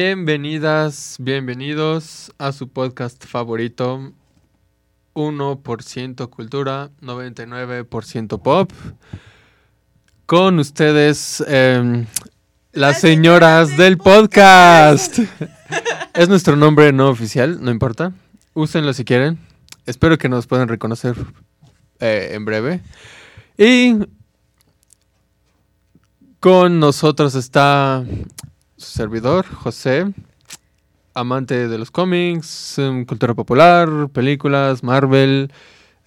Bienvenidas, bienvenidos a su podcast favorito. 1% cultura, 99% pop. Con ustedes, em, las señoras del podcast. es nuestro nombre no oficial, no importa. Úsenlo si quieren. Espero que nos puedan reconocer eh, en breve. Y con nosotros está su servidor, José, amante de los cómics, em, cultura popular, películas, Marvel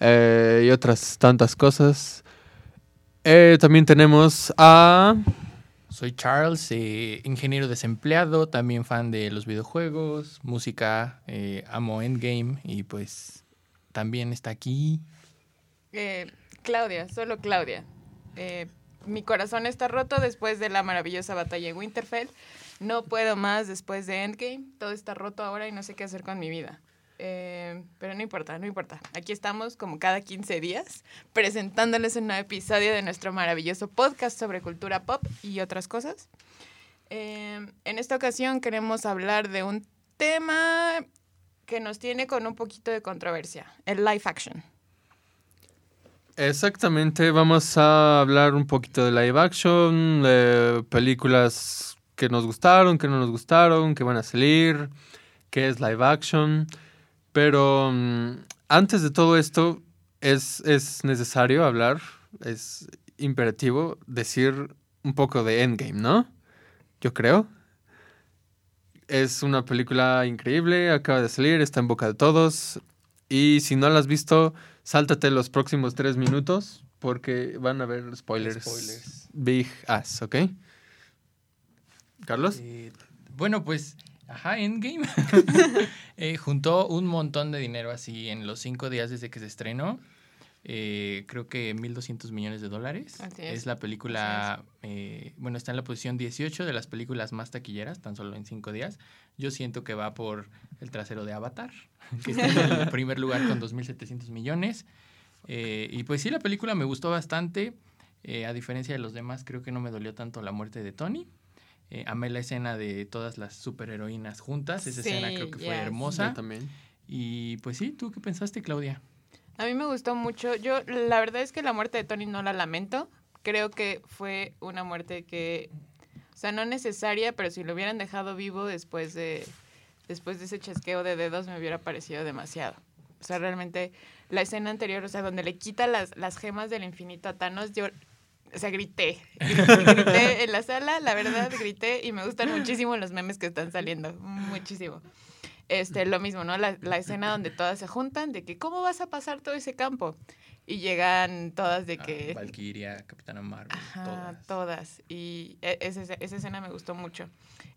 eh, y otras tantas cosas. Eh, también tenemos a... Soy Charles, eh, ingeniero desempleado, también fan de los videojuegos, música, amo Endgame y pues también está aquí. Claudia, solo Claudia. mi corazón está roto después de la maravillosa batalla en Winterfell. No puedo más después de Endgame. Todo está roto ahora y no sé qué hacer con mi vida. Eh, pero no importa, no importa. Aquí estamos como cada 15 días presentándoles un nuevo episodio de nuestro maravilloso podcast sobre cultura pop y otras cosas. Eh, en esta ocasión queremos hablar de un tema que nos tiene con un poquito de controversia, el live action. Exactamente, vamos a hablar un poquito de live action, de películas que nos gustaron, que no nos gustaron, que van a salir, que es live action. Pero mm, antes de todo esto, es, es necesario hablar, es imperativo decir un poco de Endgame, ¿no? Yo creo. Es una película increíble, acaba de salir, está en boca de todos. Y si no la has visto, sáltate los próximos tres minutos porque van a haber spoilers. spoilers. Big ass, ¿ok? Carlos. Eh, bueno, pues, ajá, Endgame eh, juntó un montón de dinero así en los cinco días desde que se estrenó. Eh, creo que 1.200 millones de dólares. es. la película, bueno, está en la posición 18 de las películas más taquilleras, tan solo en cinco días. Yo siento que va por el trasero de Avatar, que está en el primer lugar con 2.700 millones. y pues sí, la película me gustó bastante. a diferencia de los demás, creo que no me dolió tanto la muerte de Tony. Eh, amé la escena de todas las superheroínas juntas. Esa escena creo que fue hermosa. también. Y pues sí, ¿tú qué pensaste, Claudia? A mí me gustó mucho. Yo, la verdad es que la muerte de Tony no la lamento. Creo que fue una muerte que, o sea, no necesaria, pero si lo hubieran dejado vivo después de, después de ese chasqueo de dedos me hubiera parecido demasiado. O sea, realmente la escena anterior, o sea, donde le quita las, las gemas del infinito a Thanos, yo o sea, grité. Grité en la sala, la verdad, grité y me gustan muchísimo los memes que están saliendo. Muchísimo. Este, lo mismo, ¿no? La, la escena donde todas se juntan, de que, ¿cómo vas a pasar todo ese campo? Y llegan todas de ah, que... Valkyria, Capitana Marvel, todas. todas. Y e, esa, esa escena me gustó mucho.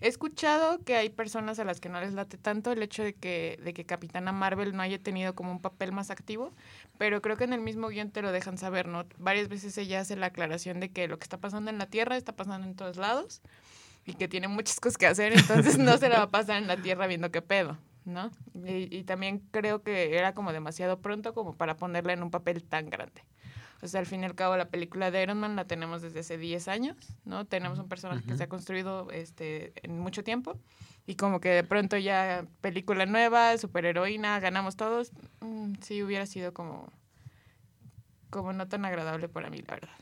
He escuchado que hay personas a las que no les late tanto el hecho de que, de que Capitana Marvel no haya tenido como un papel más activo, pero creo que en el mismo guion te lo dejan saber, ¿no? Varias veces ella hace la aclaración de que lo que está pasando en la Tierra está pasando en todos lados y que tiene muchas cosas que hacer, entonces no se la va a pasar en la Tierra viendo qué pedo. ¿No? Y, también creo que era como demasiado pronto como para ponerla en un papel tan grande. O sea, al fin y al cabo, la película de Iron Man la tenemos desde hace 10 años, ¿no? Tenemos un personaje que se ha construido este, en mucho tiempo y como que de pronto ya película nueva, superheroína, ganamos todos, mm, sí hubiera sido como, como no tan agradable para mí, la verdad.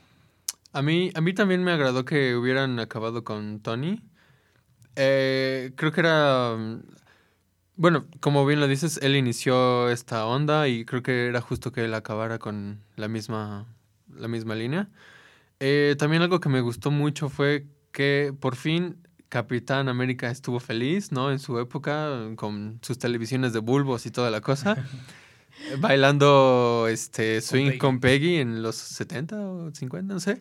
A mí, a mí también me agradó que hubieran acabado con Tony. Eh, creo que era bueno, como bien lo dices, él inició esta onda y creo que era justo que él acabara con la misma, la misma línea. Eh, también algo que me gustó mucho fue que por fin Capitán América estuvo feliz, ¿no? En su época, con sus televisiones de bulbos y toda la cosa. bailando este swing con Peggy en los 70 o 50, no sé.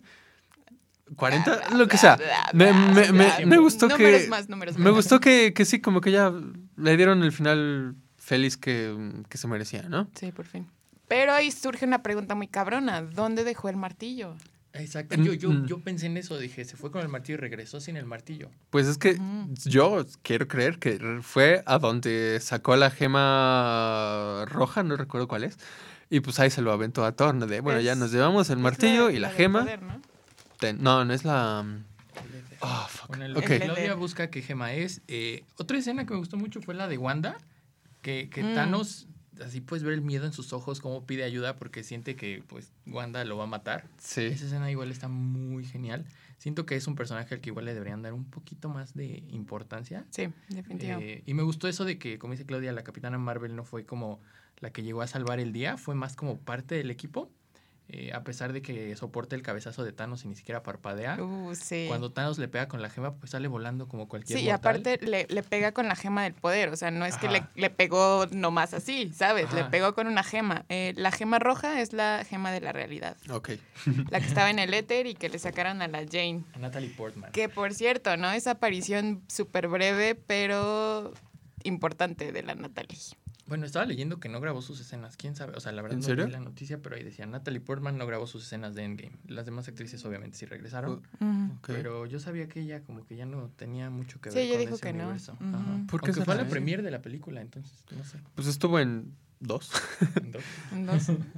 40, lo que sea. Me, me, me, me gustó que. Me gustó que, que, sí, como que ya le dieron el final feliz que, que, se merecía, ¿no? Sí, por fin. Pero ahí surge una pregunta muy cabrona. ¿Dónde dejó el martillo? Exacto. Yo, yo, mm. yo pensé en eso, dije, se fue con el martillo y regresó sin el martillo. Pues es que yo quiero creer que fue a donde sacó la gema roja, no recuerdo cuál es. Y pues ahí se lo aventó a torno de, bueno, ya nos llevamos el martillo y la, gema. ¿no? No, no es la. Oh, fuck. Bueno, el- Ok. Claudia busca qué gema es. Eh, otra escena que me gustó mucho fue la de Wanda, que, que Mm. Thanos, así puedes ver el miedo en sus ojos, cómo pide ayuda porque siente que pues Wanda lo va a matar. Sí. Esa escena igual está muy genial. Siento que es un personaje al que igual le deberían dar un poquito más de importancia. Sí, definitivo. Eh, y me gustó eso de que, como dice Claudia, la Capitana Marvel no fue como la que llegó a salvar el día, fue más como parte del equipo. Eh, a pesar de que soporta el cabezazo de Thanos y ni siquiera parpadea. Uh, sí. Cuando Thanos le pega con la gema, pues sale volando como cualquier Sí, y aparte le, le pega con la gema del poder, o sea, no es que le, le pegó nomás así, ¿sabes? Le pegó con una gema. Eh, la gema roja es la gema de la realidad, Ok. la que estaba en el éter y que le sacaron a la Jane. A Natalie Portman. Que por cierto, ¿no? Esa aparición súper breve, pero importante de la Natalie. Bueno, estaba leyendo que no grabó sus escenas. ¿Quién sabe? O sea, la verdad ¿En no serio? vi la noticia, pero ahí decía Natalie Portman no grabó sus escenas de Endgame. Las demás actrices obviamente sí regresaron. Ok. Pero yo sabía que ella como que ya no tenía mucho que Sí, ver ella con dijo ese que no. universo. Ujú. Ajá. ¿Por qué Aunque será, fue la premier de la película, entonces, no sé. Pues estuvo en dos.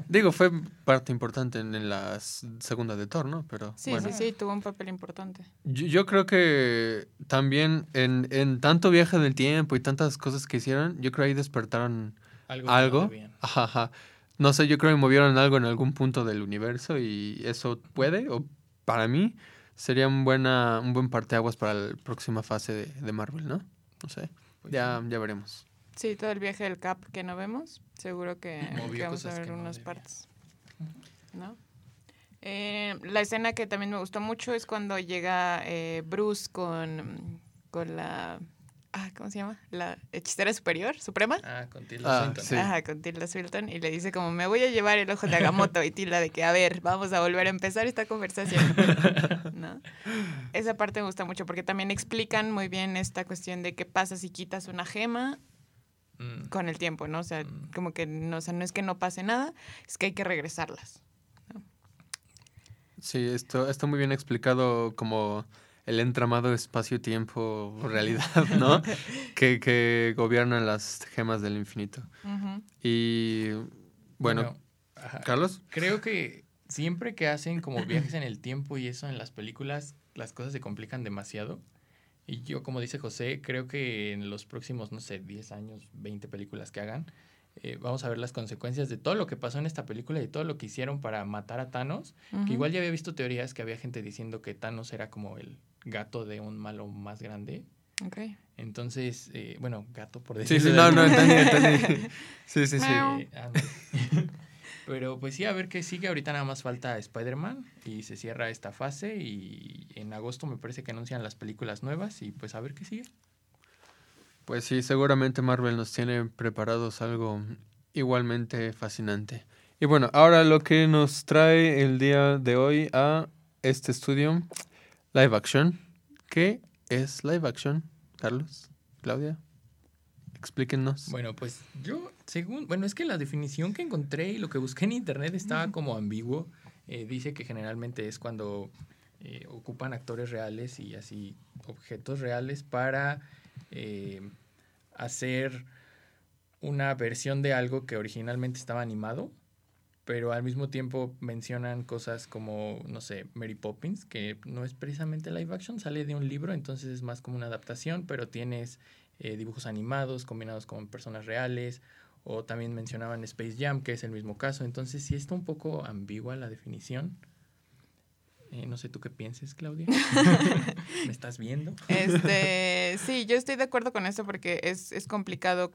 Digo, fue parte importante en, en la segunda de Thor, ¿no? Pero sí, bueno. sí, sí, tuvo un papel importante. Yo, yo creo que también en, en tanto viaje del tiempo y tantas cosas que hicieron, yo creo ahí despertaron Algo. no algo. Ajá, ajá. No sé, yo creo que movieron algo en algún punto del universo y eso puede, o para mí, sería un, buena, un buen parteaguas para la próxima fase de, de Marvel, ¿no? No sé. Pues ya, sí. ya veremos. Sí, todo el viaje del Cap que no vemos, seguro que, que vamos a ver no unas debía. partes. ¿No? Eh, la escena que también me gustó mucho es cuando llega eh, Bruce con, con la... Ah, ¿Cómo se llama? La hechicera superior, suprema. Ah, con Tilda Ah, Swinton. sí. Ajá, con Tilda Swinton y le dice como me voy a llevar el ojo de Agamotto y Tilda de que a ver, vamos a volver a empezar esta conversación. ¿No? Esa parte me gusta mucho porque también explican muy bien esta cuestión de qué pasa si quitas una gema Mm. con el tiempo, ¿no? O sea, Mm. como que no, o sea, no es que no pase nada, es que hay que regresarlas. Sí, esto está muy bien explicado como el entramado espacio-tiempo-realidad, ¿no? que, que gobiernan las gemas del infinito. Y bueno. Carlos. Creo que siempre que hacen como viajes en el tiempo y eso en las películas, las cosas se complican demasiado. Y yo, como dice José, creo que en los próximos, no sé, 10 años, 20 películas que hagan, eh, vamos a ver las consecuencias de todo lo que pasó en esta película y todo lo que hicieron para matar a Thanos. Que igual ya había visto teorías que había gente diciendo que Thanos era como el gato de un malo más grande. Ok. Entonces, eh, bueno, gato por Sí, decirlo. sí, de no, no, entendí, entendí. Sí, sí, sí. Eh. Pero pues sí, a ver qué sigue. Ahorita nada más falta Spider-Man y se cierra esta fase y en agosto me parece que anuncian las películas nuevas y pues a ver qué sigue. Pues sí, seguramente Marvel nos tiene preparados algo igualmente fascinante. Y bueno, ahora lo que nos trae el día de hoy a este estudio, live action. ¿Qué es live action, Carlos? Claudia, explíquenos. Bueno, pues yo, según, bueno, es que la definición que encontré y lo que busqué en internet estaba como ambiguo. Eh, dice que generalmente es cuando eh, ocupan actores reales y así objetos reales para eh, hacer una versión de algo que originalmente estaba animado, pero al mismo tiempo mencionan cosas como, no sé, Mary Poppins, que no es precisamente live action, sale de un libro, entonces es más como una adaptación, pero tienes eh, dibujos animados combinados con personas reales, o también mencionaban Space Jam, que es el mismo caso, entonces sí está un poco ambigua la definición. Eh, no sé tú qué pienses, Claudia. ¿Me estás viendo? Este, sí, yo estoy de acuerdo con eso porque es, es complicado.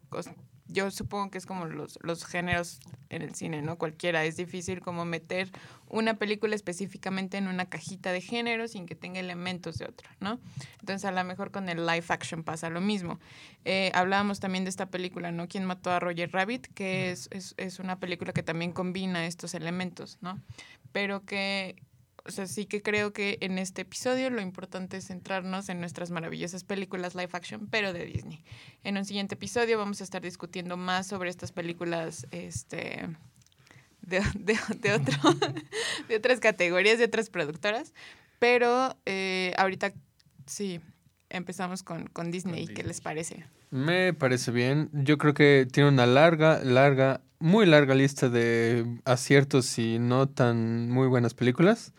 Yo supongo que es como los, los géneros en el cine, ¿no? Cualquiera. Es difícil como meter una película específicamente en una cajita de género sin que tenga elementos de otro, ¿no? Entonces a lo mejor con el live action pasa lo mismo. Eh, hablábamos también de esta película, ¿no? ¿Quién mató a Roger Rabbit? Que es, es, es una película que también combina estos elementos, ¿no? Pero que o sea, sí que creo que en este episodio lo importante es centrarnos en nuestras maravillosas películas live action, pero de Disney. En un siguiente episodio vamos a estar discutiendo más sobre estas películas este, de, de, de otro, de otras categorías, de otras productoras. Pero eh, ahorita sí, empezamos con, con Disney. ¿Qué Disney. les parece? Me parece bien. Yo creo que tiene una larga, larga, muy larga lista de aciertos y no tan muy buenas películas.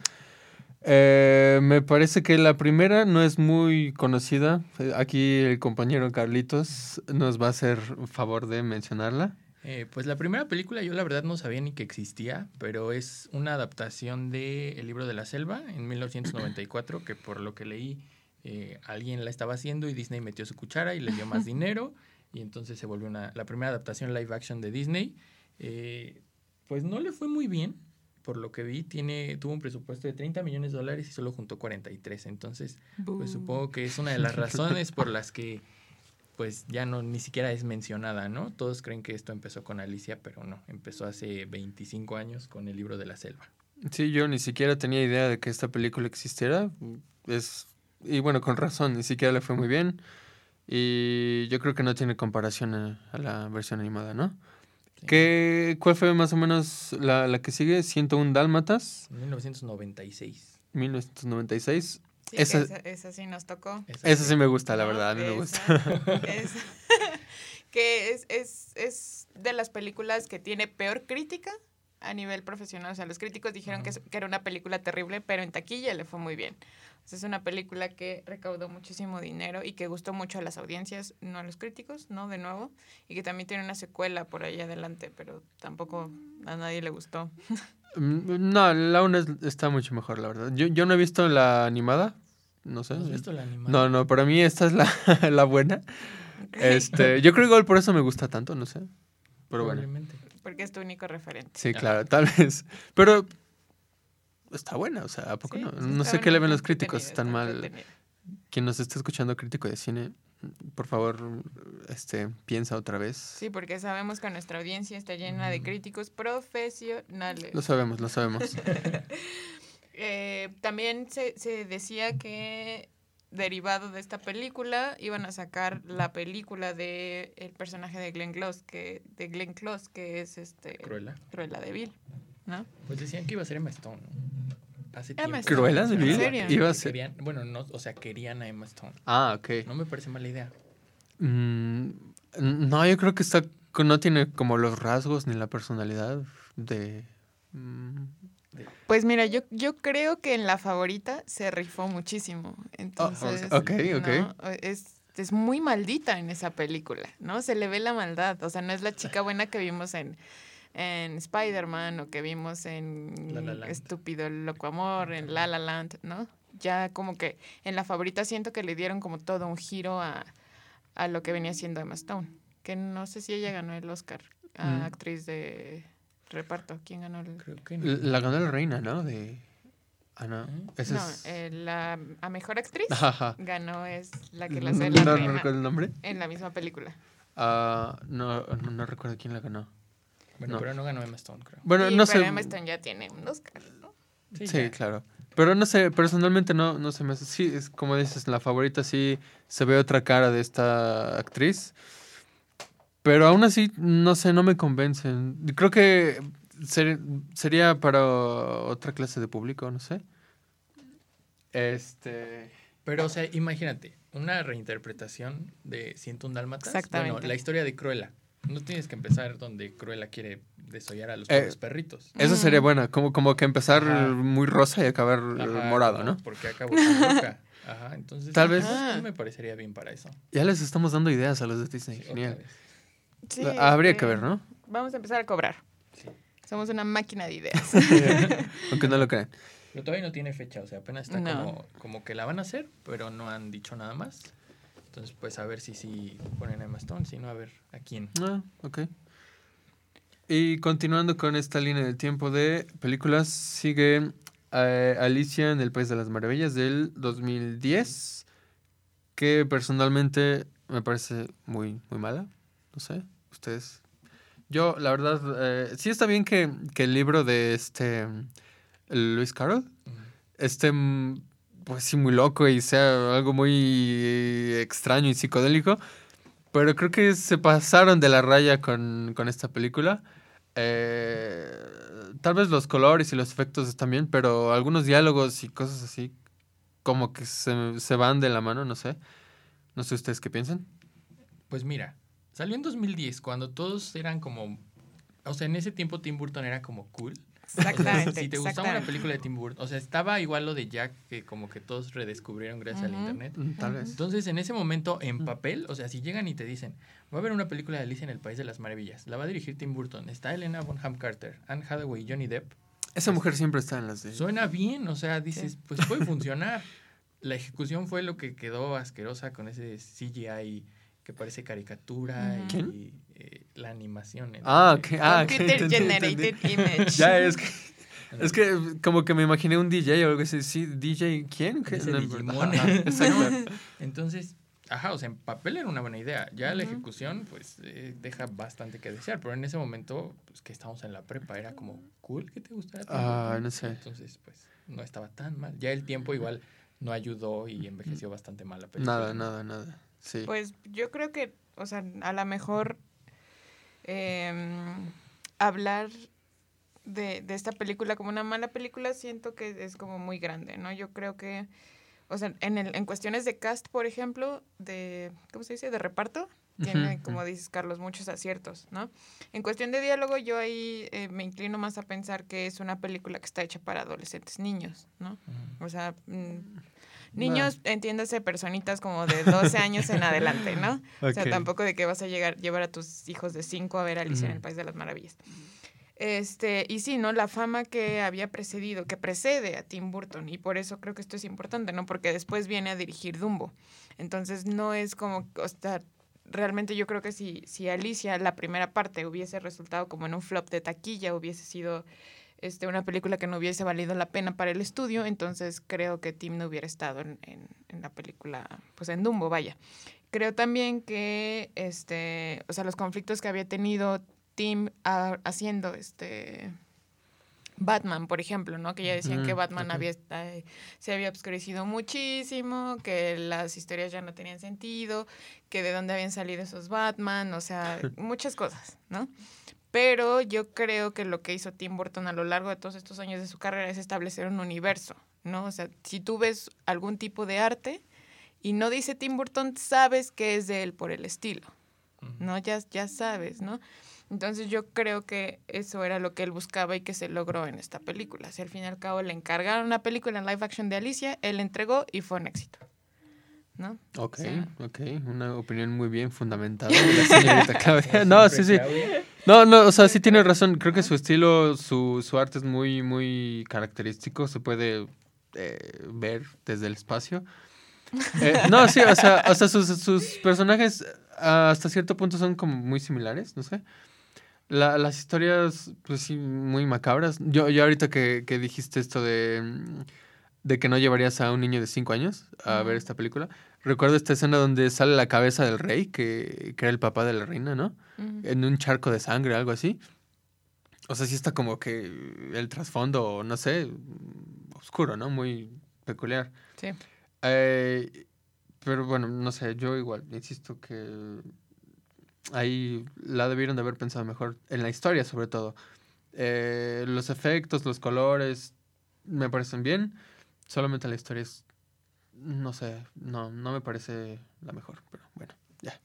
Eh, me parece que la primera no es muy conocida. Aquí el compañero Carlitos nos va a hacer favor de mencionarla. Eh, pues la primera película yo la verdad no sabía ni que existía, pero es una adaptación de El libro de la selva en 1994, que por lo que leí eh, alguien la estaba haciendo y Disney metió su cuchara y le dio más dinero y entonces se volvió una, la primera adaptación live action de Disney. Eh, pues no le fue muy bien, por lo que vi, tiene, tuvo un presupuesto de 30 millones de dólares y solo juntó 43. Entonces, pues supongo que es una de las razones por las que pues ya no ni siquiera es mencionada, ¿no? Todos creen que esto empezó con Alicia, pero no, empezó hace 25 años con el libro de la selva. Sí, yo ni siquiera tenía idea de que esta película existiera. Es y bueno, con razón, ni siquiera le fue muy bien. Y yo creo que no tiene comparación a, la versión animada, ¿no? ¿Qué, ¿Cuál fue más o menos la, la que sigue? ¿101 Dálmatas? 1996. 1996. Sí, esa, esa, sí nos tocó. Esa, sí me gusta, la verdad, a mí me gusta. que es, es, es de las películas que tiene peor crítica a nivel profesional. O sea, los críticos dijeron que, que, era una película terrible, pero en taquilla le fue muy bien es una película que recaudó muchísimo dinero y que gustó mucho a las audiencias, no a los críticos, ¿no? De nuevo. Y que también tiene una secuela por ahí adelante, pero tampoco a nadie le gustó. Mm, no, la una está mucho mejor, la verdad. Yo, yo no he visto la animada. No sé. ¿No has visto la animada? No, no, para mí esta es la, la buena. Este, yo creo que igual por eso me gusta tanto, no sé. Pero bueno. Porque es tu único referente. Sí, claro, tal vez. Pero está buena, o sea, ¿a poco no? No sé qué le ven los críticos, están mal. Quien nos esté escuchando crítico de cine, por favor, este, piensa otra vez. Sí, porque sabemos que nuestra audiencia está llena de críticos profesionales. Lo sabemos, lo sabemos. Eh, también se, se decía que derivado de esta película iban a sacar la película de el personaje de Glenn Close que de Glenn Close que es este Cruella Cruella de Vil ¿no? Pues decían que iba a ser Emma Stone hace tiempo. ¿Cruelas de Vil? Iba a ser... bueno, no, o sea, querían a Emma Stone. Ah, ok. No me parece mala idea. Mm, no, yo creo que está no tiene como los rasgos ni la personalidad de... Mm, pues mira, yo, yo creo que en la favorita se rifó muchísimo. Entonces, ok, ok. Es, es muy maldita en esa película, ¿no? Se le ve la maldad. O sea, no es la chica buena que vimos en en Spider-Man o que vimos en Estúpido Loco Amor, en La La Land, ¿no? Ya como que en la favorita siento que le dieron como todo un giro a, a lo que venía siendo Emma Stone. Que no sé si ella ganó el Oscar a mm. actriz de reparto. ¿Quién ganó el...? Creo que La ganó la reina, ¿no? De... Ah, no. Esa no, eh, la a mejor actriz ganó es la que la hace la no, reina. ¿No recuerdo el nombre? En la misma película. Ah, no, no, no recuerdo quién la ganó. Bueno, pero no ganó Emma Stone, creo. Bueno, no pero Emma Stone ya tiene un Oscar, ¿no? Sí, claro. Pero no sé, personalmente no, no se me hace. Sí, es como dices, la favorita sí se ve otra cara de esta actriz. Pero aún así, no sé, no me convencen. Creo que sería para otra clase de público, no sé. Este. Pero, o sea, imagínate, una reinterpretación de un Dálmatas. Exactamente. Bueno, la historia de Cruella. No tienes que empezar donde Cruella quiere desollar a los eh, perritos. Eso sería bueno, como, como que empezar muy rosa y acabar morado, ¿no? Porque acabo tan loca. Ajá, entonces tal vez me parecería bien para eso. Ya les estamos dando ideas a los de Disney. Genial. Sí, Habría que ver, ¿no? Vamos a empezar a cobrar. Somos una máquina de ideas. Aunque no lo crean. Pero todavía no tiene fecha, o sea, apenas está como, como que la van a hacer, pero no han dicho nada más. Entonces, pues a ver si sí ponen a Emma Stone, si no, a ver a quién. Ah, ok. Y continuando con esta línea del tiempo de películas, sigue eh, Alicia en el País de las Maravillas del 2010, que personalmente me parece muy, muy mala. No sé, ustedes. Yo, la verdad, eh, sí está bien que, que, el libro de este Luis Carroll esté pues sí, muy loco y sea algo muy extraño y psicodélico. Pero creo que se pasaron de la raya con, esta película. Eh, tal vez los colores y los efectos están bien, pero algunos diálogos y cosas así como que se, se van de la mano, no sé. No sé ustedes qué piensan. Pues mira, salió en 2010, cuando todos eran como... O sea, en ese tiempo Tim Burton era como cool. Exactamente. si te gustaba una película de Tim Burton, o sea, estaba igual lo de Jack, que como que todos redescubrieron gracias al internet. Mm, tal vez. Entonces, en ese momento, en papel, o sea, si llegan y te dicen, voy a ver una película de Alicia en el País de las Maravillas, la va a dirigir Tim Burton, está Elena Bonham Carter, Anne Hathaway y Johnny Depp. Esa mujer siempre está en las de... Suena bien, o sea, dices, pues puede funcionar. La ejecución fue lo que quedó asquerosa con ese CGI que parece caricatura y eh, la animación. ah, ok. Ah, Computer Generated Image. Ya es que... Es que como que me imaginé un DJ o algo así. Sí, DJ, ¿quién? ¿Qué? Exacto. Entonces, ajá, o sea, en papel era una buena idea. Ya la ejecución, pues, eh, deja bastante que desear. Pero en ese momento, pues, que estábamos en la prepa, era como cool que te gustara. Ah, no sé. Entonces, pues, no estaba tan mal. Ya el tiempo igual no ayudó y envejeció bastante mal la película. Nada, nada, nada. Sí. Pues yo creo que, o sea, a lo mejor em, hablar de, de, esta película como una mala película siento que es como muy grande, ¿no? Yo creo que, o sea, en, el, en cuestiones de cast, por ejemplo, de, ¿cómo se dice? De reparto, tiene, como dices, Carlos, muchos aciertos, ¿no? En cuestión de diálogo, yo ahí eh, me inclino más a pensar que es una película que está hecha para adolescentes niños, ¿no? O sea, mm, niños, entiéndase, personitas como de 12 años en adelante, ¿no? O sea, tampoco de que vas a llegar, llevar a tus hijos de 5 a ver Alicia en el País de las Maravillas. Este, y sí, ¿no? La fama que había precedido, que precede a Tim Burton, y por eso creo que esto es importante, ¿no? Porque después viene a dirigir Dumbo. Entonces no es como, o sea, realmente yo creo que si, si Alicia, la primera parte, hubiese resultado como en un flop de taquilla, hubiese sido este, una película que no hubiese valido la pena para el estudio, entonces creo que Tim no hubiera estado en, en, la película, pues en Dumbo, vaya. Creo también que, este, o sea, los conflictos que había tenido Tim haciendo, este, Batman, por ejemplo, ¿no? Que ya decían que Batman había, eh, se había obscurecido muchísimo, que las historias ya no tenían sentido, que de dónde habían salido esos Batman, o sea, muchas cosas, ¿no? Pero yo creo que lo que hizo Tim Burton a lo largo de todos estos años de su carrera es establecer un universo, ¿no? O sea, si tú ves algún tipo de arte y no dice Tim Burton, sabes que es de él por el estilo, ¿no? Ya, ya sabes, ¿no? Entonces yo creo que eso era lo que él buscaba y que se logró en esta película. Si al fin y al cabo le encargaron una película en live action de Alicia, él entregó y fue un éxito. ¿No? Ok, ok. Una opinión muy bien fundamentada de la señorita Claudia. No, sí, sí. No, no, o sea, sí tiene razón. Creo que su estilo, su, su arte es muy, muy característico. Se puede eh, ver desde el espacio. Eh, no, sí, o sea, o sea sus, sus personajes hasta cierto punto son como muy similares, no sé. La, las historias, pues sí, muy macabras. Yo, yo ahorita que, que dijiste esto de, de que no llevarías a un niño de 5 años a ver esta película, recuerdo esta escena donde sale la cabeza del rey, que, que era el papá de la reina, ¿no? En un charco de sangre, algo así. O sea, sí está como que el trasfondo, no sé, oscuro, ¿no? Muy peculiar. Sí. Eh, pero bueno, no sé, yo igual, insisto que ahí la debieron de haber pensado mejor, en la historia sobre todo. Eh, los efectos, los colores, me parecen bien, solamente la historia es, no sé, no, no me parece la mejor, pero bueno, ya.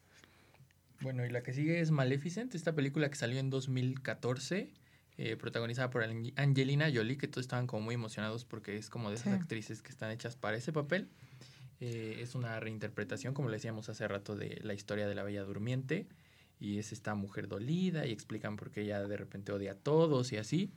Bueno, y la que sigue es Maleficent, esta película que salió en 2014. Eh, protagonizada por Angelina Jolie, que todos estaban como muy emocionados porque es como de esas actrices que están hechas para ese papel. Eh, es una reinterpretación, como le decíamos hace rato, de la historia de la Bella Durmiente y es esta mujer dolida y explican por qué ella de repente odia a todos y así.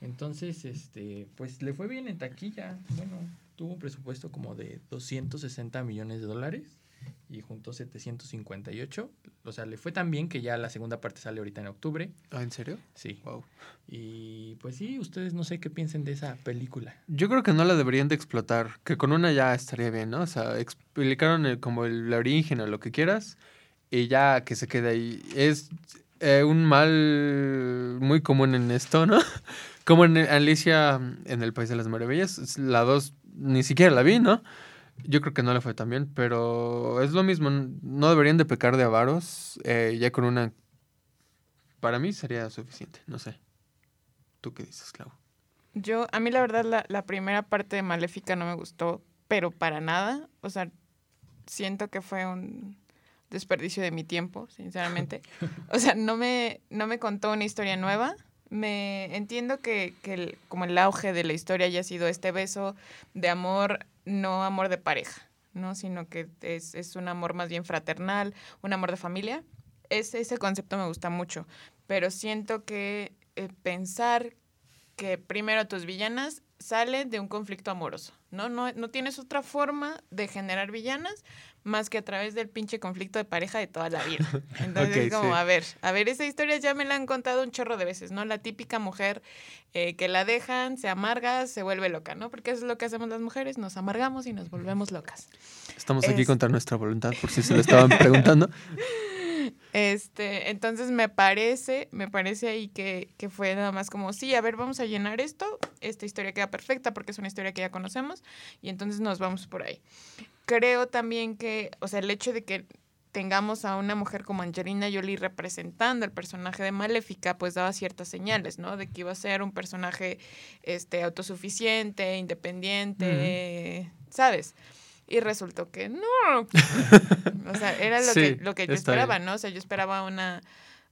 Entonces, este, pues le fue bien en taquilla. Bueno, tuvo un presupuesto como de 260 millones de dólares y juntó 758. O sea, le fue tan bien que ya la segunda parte sale ahorita en octubre. ¿Ah, en serio? Sí. Wow. Y pues sí, ustedes no sé qué piensen de esa película. Yo creo que no la deberían de explotar, que con una ya estaría bien, ¿no? O sea, explicaron como el origen o lo que quieras y ya que se quede ahí. Es eh, un mal muy común en esto, ¿no? Como en Alicia en el País de las Maravillas, la dos ni siquiera la vi, ¿no? Yo creo que no le fue tan bien, pero es lo mismo, no deberían de pecar de avaros, eh, ya con una... Para mí sería suficiente, no sé. ¿Tú qué dices, Clau? Yo, a mí la verdad, la, la primera parte de Maléfica no me gustó, pero para nada. O sea, siento que fue un desperdicio de mi tiempo, sinceramente. O sea, no me, no me contó una historia nueva, Me entiendo que, que como el auge de la historia haya sido este beso de amor, no amor de pareja, ¿no? Sino que es, es un amor más bien fraternal, un amor de familia. Es, ese concepto me gusta mucho, pero siento que eh, pensar que primero tus villanas salen de un conflicto amoroso, ¿no? ¿no? No tienes otra forma de generar villanas más que a través del pinche conflicto de pareja de toda la vida. Entonces, como, a ver, a ver, esa historia ya me la han contado un chorro de veces, ¿no? La típica mujer eh, que la dejan, se amarga, se vuelve loca, ¿no? Porque eso es lo que hacemos las mujeres, nos amargamos y nos volvemos locas. Estamos aquí contra nuestra voluntad, por si se lo estaban preguntando. Este, entonces me parece, me parece ahí que, que, fue nada más como, sí, a ver, vamos a llenar esto, esta historia queda perfecta porque es una historia que ya conocemos y entonces nos vamos por ahí. Creo también que, o sea, el hecho de que tengamos a una mujer como Angelina Jolie representando el personaje de Maléfica, pues daba ciertas señales, ¿no? De que iba a ser un personaje este, autosuficiente, independiente, ¿sabes? Y resultó que no. o sea, era lo que, lo que yo esperaba, ¿no? O sea, yo esperaba una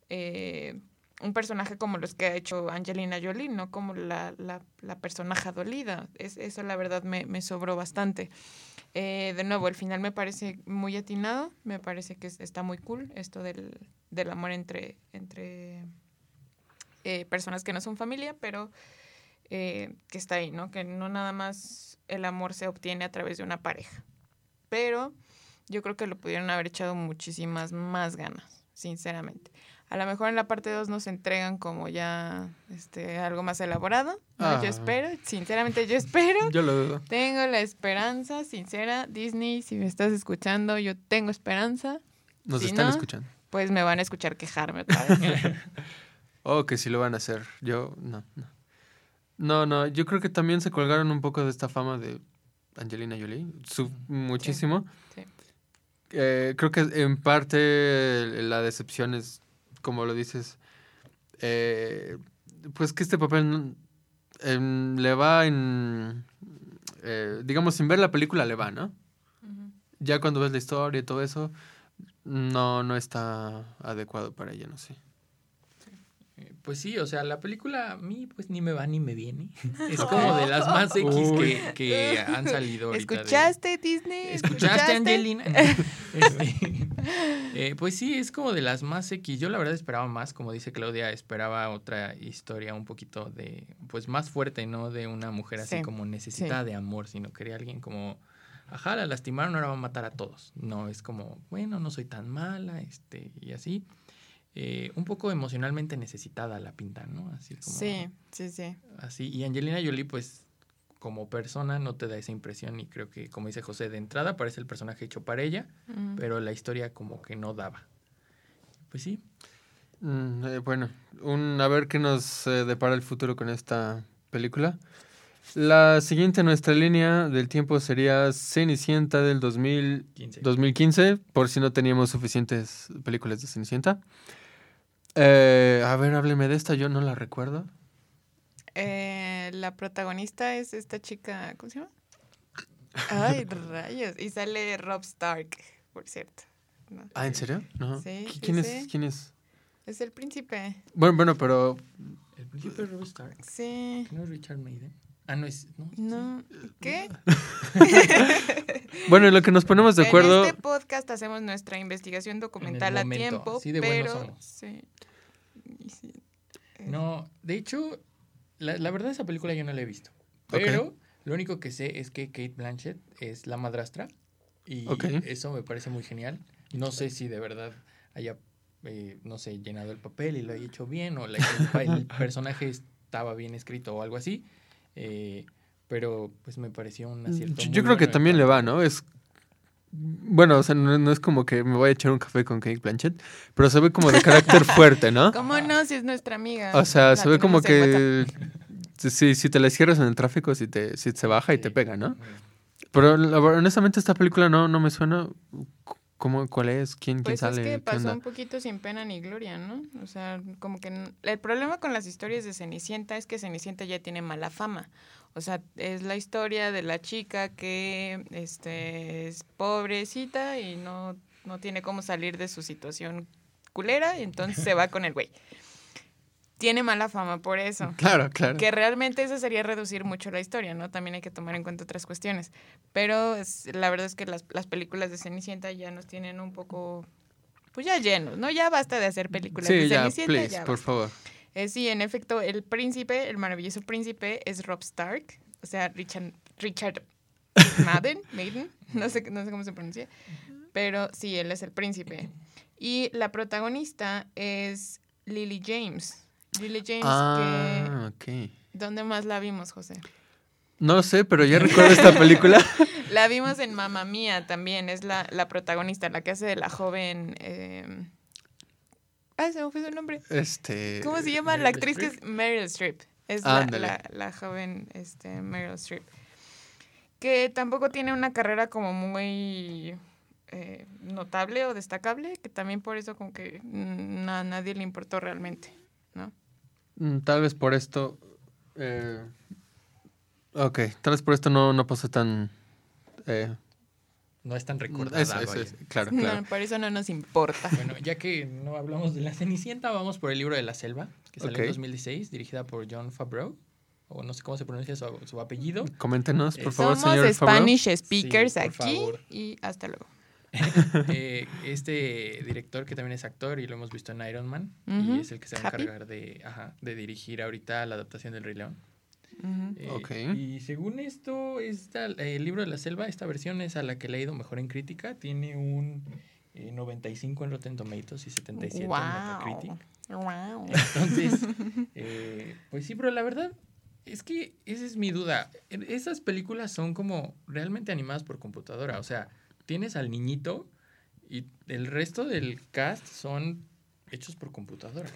eh, un personaje como los que ha hecho Angelina Jolie, no como la, la, la personaje dolida. Es, eso la verdad me, me sobró bastante. Eh, de nuevo, el final me parece muy atinado, me parece que está muy cool esto del, del amor entre, entre eh, personas que no son familia, pero que está ahí, ¿no? Que no nada más el amor se obtiene a través de una pareja. Pero yo creo que lo pudieron haber echado muchísimas más ganas, sinceramente. A lo mejor en la parte 2 nos entregan como ya este algo más elaborado. Yo ah. espero, sinceramente yo espero. Yo lo dudo. Tengo la esperanza, sincera. Disney, si me estás escuchando, yo tengo esperanza. Nos están escuchando. Pues me van a escuchar quejarme otra vez. oh, que sí lo van a hacer. Yo, no, no. No, no, yo creo que también se colgaron un poco de esta fama de Angelina Jolie, muchísimo. Eh, creo que en parte la decepción es, como lo dices, eh, pues que este papel le va en, eh, digamos, sin ver la película le va, ¿no? Ya cuando ves la historia y todo eso, no, no está adecuado para ella, no sé. Pues sí, o sea, la película a mí pues ni me va ni me viene. Es como de las más X que, que han salido ahorita. ¿Escuchaste Disney? ¿Escuchaste, Angelina? Este, eh, pues sí, es como de las más X. Yo la verdad esperaba más, como dice Claudia, esperaba otra historia un poquito de, pues más fuerte, ¿no? De una mujer así como necesitada de amor, sino quería alguien como ajá, la lastimaron, ahora va a matar a todos. No, es como, bueno, no soy tan mala, este, y así. Eh, un poco emocionalmente necesitada la pinta, ¿no? Así como, sí, sí, sí. Así, y Angelina Jolie, pues, como persona no te da esa impresión y creo que, como dice José, de entrada parece el personaje hecho para ella, pero la historia como que no daba. Pues sí. Mm, eh, bueno, un, a ver qué nos eh, depara el futuro con esta película. La siguiente en nuestra línea del tiempo sería Cenicienta del 2015. 2015, por si no teníamos suficientes películas de Cenicienta. Eh, a ver, hábleme de esta, yo no la recuerdo. Eh, la protagonista es esta chica, ¿cómo se llama? Ay, rayos. Y sale Rob Stark, por cierto. ah, ¿en serio? No. Sí, ¿Quién, es, ¿Quién es? Es el príncipe. Bueno, bueno, pero... ¿El príncipe Rob Stark? Sí. ¿No es Richard Maiden? Ah, no es. No. no. ¿Qué? bueno, en lo que nos ponemos de acuerdo. En este podcast hacemos nuestra investigación documental a tiempo. Sí, de pero, Sí. No, de hecho, la, la, verdad esa película yo no la he visto. Pero lo único que sé es que Kate Blanchett es la madrastra. Y eso me parece muy genial. No sé si de verdad haya, eh, no sé, llenado el papel y lo haya hecho bien o el personaje estaba bien escrito o algo así. Eh, pero pues me pareció un acierto. Yo, creo que también le va, ¿no? Es bueno, o sea, no, es como que me voy a echar un café con Kate Blanchett, pero se ve como de carácter fuerte, ¿no? ¿Cómo no? Si es nuestra amiga. O sea, se ve como que si, si te la cierras en el tráfico, si, te, si se baja y te pega, ¿no? Pero honestamente esta película no, no me suena ¿Cómo, ¿Cuál es? ¿Quién, pues quién sale? Es que pasó un poquito sin pena ni gloria, ¿no? O sea, como que el problema con las historias de Cenicienta es que Cenicienta ya tiene mala fama. O sea, es la historia de la chica que este, es pobrecita y no, no tiene cómo salir de su situación culera, y entonces se va con el güey. tiene mala fama por eso. Claro, claro. Que realmente eso sería reducir mucho la historia, ¿no? También hay que tomar en cuenta otras cuestiones. Pero la verdad es que las, las películas de Cenicienta ya nos tienen un poco, pues ya llenos, ¿no? Ya basta de hacer películas de ya, Cenicienta. Please, por favor. Eh, sí, en efecto, el príncipe, el maravilloso príncipe, es Rob Stark, o sea, Richard, Richard Madden, Maiden, no sé, no sé cómo se pronuncia, pero sí, él es el príncipe. Y la protagonista es Lily James. Lily James, ah, que... ¿Dónde más la vimos, José? No sé, pero ya recuerdo esta película. la vimos en Mamma Mía también, es la, la protagonista, la que hace de la joven... Eh... Ah, se me fue su nombre. Este... ¿Cómo se llama? la actriz que es Meryl Streep. Es la, la, joven este, Meryl Streep. Que tampoco tiene una carrera como muy eh, notable o destacable, que también por eso como que a nadie le importó realmente, tal vez por esto... Eh, ok, tal vez por esto no, no pasó tan... Eh, no es tan recordada. claro, claro. No, por eso no nos importa. Bueno, ya que no hablamos de la Cenicienta, vamos por el libro de la selva, que salió en 2016, dirigida por John Favreau. O no sé cómo se pronuncia su, apellido. Coméntenos, por favor, Somos señor Spanish speakers aquí y hasta luego. Eh, este director que también es actor y lo hemos visto en Iron Man y es el que se va a encargar de, ajá, de dirigir ahorita la adaptación del Rey León. Eh, y según esto, esta, el libro de la selva, esta versión es a la que he leído mejor en crítica. Tiene un 95 eh, en Rotten Tomatoes y 77 en Metacritic. Wow. Entonces, eh, pues sí, pero la verdad es que esa es mi duda. Esas películas son como realmente animadas por computadora. O sea, tienes al niñito y el resto del cast son hechos por computadora.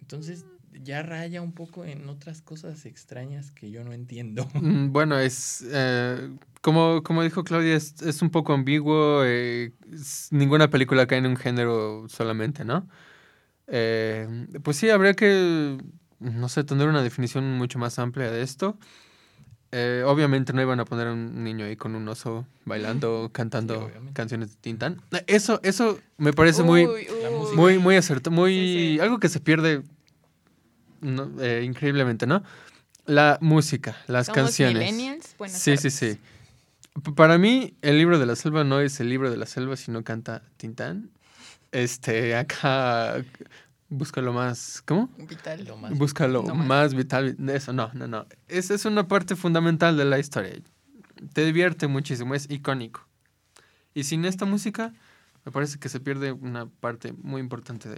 Entonces, ya raya un poco en otras cosas extrañas que yo no entiendo. Mm, bueno, es eh, como, como dijo Claudia, es, un poco ambiguo. Eh, ninguna película cae en un género solamente, ¿no? Eh, pues sí, habría que, no sé, tener una definición mucho más amplia de esto. Obviamente no iban a poner a un niño ahí con un oso bailando, cantando canciones de Tintán. Eso, eso me parece muy, muy, muy acertado, muy algo que se pierde eh, increíblemente, ¿no? La música, las canciones. sí, sí, sí. Para mí, el libro de la selva no es el libro de la selva, sino canta Tintán. Este, acá busca lo más. ¿Cómo? Vital. Lo más, busca lo más. vital. Eso, no, no, no. Esa es una parte fundamental de la historia. Te divierte muchísimo, es icónico. Y sin esta música, me parece que se pierde una parte muy importante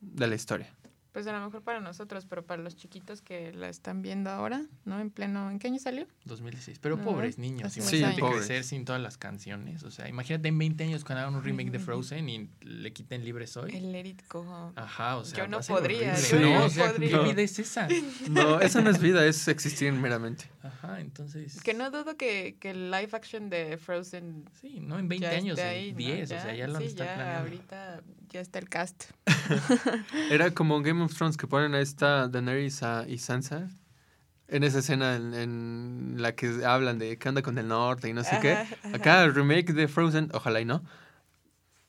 de la historia pues a lo mejor para nosotros, pero para los chiquitos que la están viendo ahora, ¿no? En pleno, ¿en qué año salió? 2016. Pero pobres niños, imagínate crecer sin todas las canciones. O sea, imagínate en 20 años cuando hagan un remake de Frozen y le quiten libre soy. El Let It Go. Ajá, o sea. Yo no podría. no, o sea, ¿qué vida es esa? No, esa no es vida, es existir meramente. Ajá, entonces. Que no dudo que, que el live action de Frozen. Sí, no en 20 años, en 10, o sea, ya lo sí, están ya planeando. Ahorita ya está el cast. Era como Game of Thrones que ponen a esta Daenerys y Sansa en esa escena en, la que hablan de que anda con el norte y no sé qué. Acá el remake de Frozen, ojalá y no.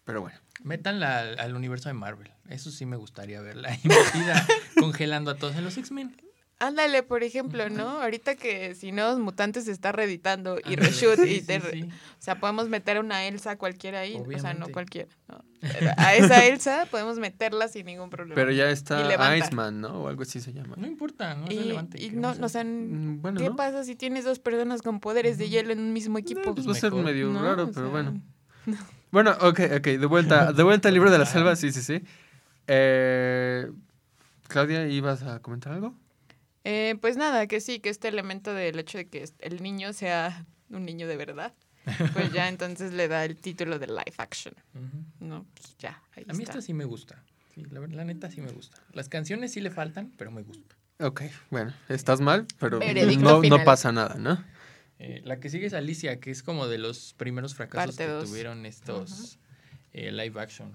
Pero bueno. Métanla al, universo de Marvel. Eso sí me gustaría verla. Invertida congelando a todos en los X-Men. Ándale, por ejemplo, ¿no? Ahorita que si Nuevos Mutantes se está reeditando y reshoot y o sea, podemos meter una Elsa cualquiera ahí, o sea, no cualquiera, ¿no? A esa Elsa podemos meterla sin ningún problema. Pero ya está Iceman, ¿no? O algo así se llama. No importa, no es relevante. Y no, o sea, mm, ¿qué pasa si tienes dos personas con poderes de hielo en un mismo equipo? pues va a ser medio raro, pero bueno. Bueno, ok, ok, de vuelta, de vuelta al libro de la selva, sí, sí, sí. Eh, Claudia, ¿ibas a comentar algo? Eh, pues nada, que sí, que este elemento del hecho de que el niño sea un niño de verdad, pues ya entonces le da el título de live action. No, pues ya, A mí esta sí me gusta. la, neta sí me gusta. Las canciones sí le faltan, pero me gusta. Ok, bueno, estás mal, pero no, no, pasa nada, ¿no? Eh, la que sigue es Alicia, que es como de los primeros fracasos que tuvieron estos eh, live action.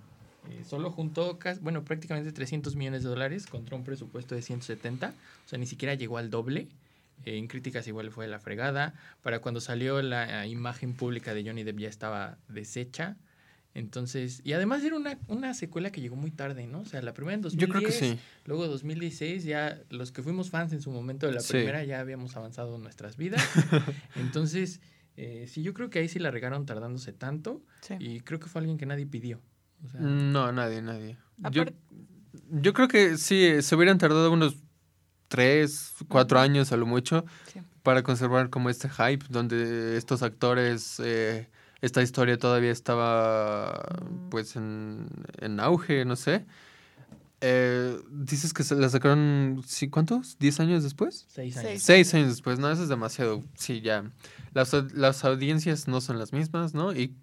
Eh, solo juntó, bueno, prácticamente 300 millones de dólares contra un presupuesto de 170. O sea, ni siquiera llegó al doble. Eh, en críticas igual fue la fregada. Para cuando salió la imagen pública de Johnny Depp ya estaba deshecha. Entonces, y además era una, una secuela que llegó muy tarde, ¿no? O sea, la primera en 2010, Yo creo que sí. luego 2016, ya los que fuimos fans en su momento de la primera ya habíamos avanzado en nuestras vidas. Entonces, eh, sí, yo creo que ahí sí la regaron tardándose tanto y creo que fue alguien que nadie pidió. No, nadie, nadie. Yo, yo, creo que sí, se hubieran tardado unos tres, cuatro años a lo mucho para conservar como este hype donde estos actores... Eh, esta historia todavía estaba pues en, auge, no sé. Eh, dices que se la sacaron, ¿sí, ¿cuántos? ¿Diez años después? Seis años. Seis, años después, no, eso es demasiado. Sí, ya. Las, las audiencias no son las mismas, ¿no? Y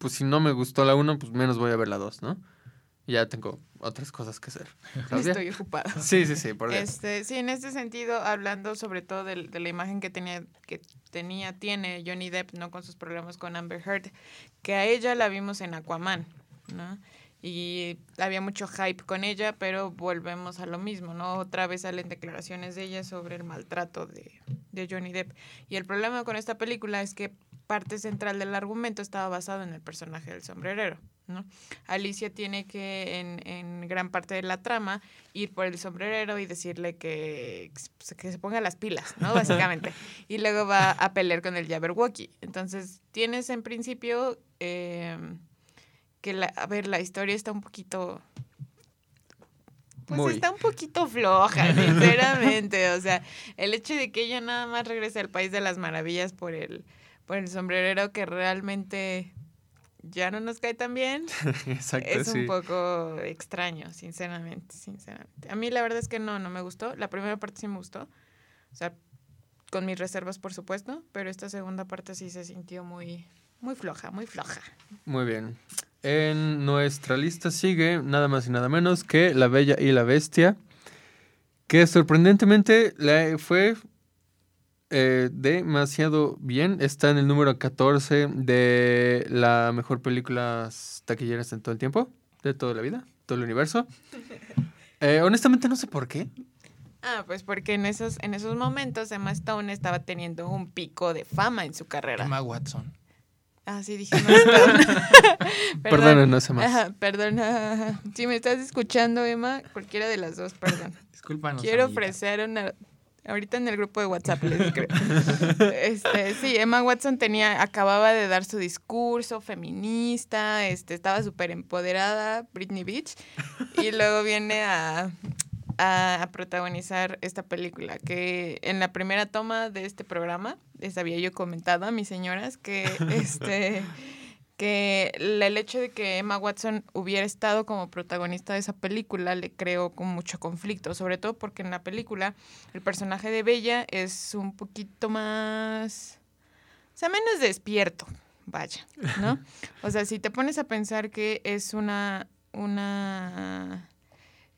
pues si no me gustó la uno, pues menos voy a ver la dos, ¿no? ya tengo otras cosas que hacer. Estoy ocupada. Sí, sí, sí, por este, Sí, en este sentido, hablando sobre todo de, de, la imagen que tenía, que tenía, tiene Johnny Depp, ¿no? Con sus problemas con Amber Heard, que a ella la vimos en Aquaman, ¿no? Y había mucho hype con ella, pero volvemos a lo mismo, ¿no? Otra vez salen declaraciones de ella sobre el maltrato de, de Johnny Depp. Y el problema con esta película es que parte central del argumento estaba basado en el personaje del sombrerero. ¿no? Alicia tiene que, en, en, gran parte de la trama, ir por el sombrerero y decirle que, que se ponga las pilas, ¿no? Básicamente. y luego va a pelear con el Jabberwocky. Entonces, tienes en principio em, que, la, a ver, la historia está un poquito... Pues está un poquito floja, sinceramente. o sea, el hecho de que ella nada más regrese al País de las Maravillas por el, por el sombrerero que realmente ya no nos cae tan bien. Exacto, es un poco extraño, sinceramente, sinceramente. A mí la verdad es que no, no me gustó. La primera parte sí me gustó. O sea, con mis reservas, por supuesto, pero esta segunda parte sí se sintió muy, muy floja, muy floja. Muy bien. En nuestra lista sigue nada más y nada menos que La Bella y la Bestia, que sorprendentemente fue eh, demasiado bien. Está en el número 14 de la mejor película taquilleras en todo el tiempo, de toda la vida, todo el universo. Eh, honestamente no sé por qué. Ah, pues porque en esos, en esos momentos Emma Stone estaba teniendo un pico de fama en su carrera. Emma Watson. Ah, sí, dije Emma Stone. perdón, no sé más. perdón. Si me estás escuchando, Emma, cualquiera de las dos, perdón. Discúlpanos. Quiero ofrecer una Ahorita en el grupo de WhatsApp les creo. Este, sí, Emma Watson tenía, acababa de dar su discurso feminista, este, estaba súper empoderada, Britney Beach, y luego viene a, a, protagonizar esta película, que en la primera toma de este programa, les había yo comentado a mis señoras que este que el hecho de que Emma Watson hubiera estado como protagonista de esa película le creó con mucho conflicto, sobre todo porque en la película el personaje de Bella es un poquito más, o sea, menos despierto, vaya, ¿no? O sea, si te pones a pensar que es una, una,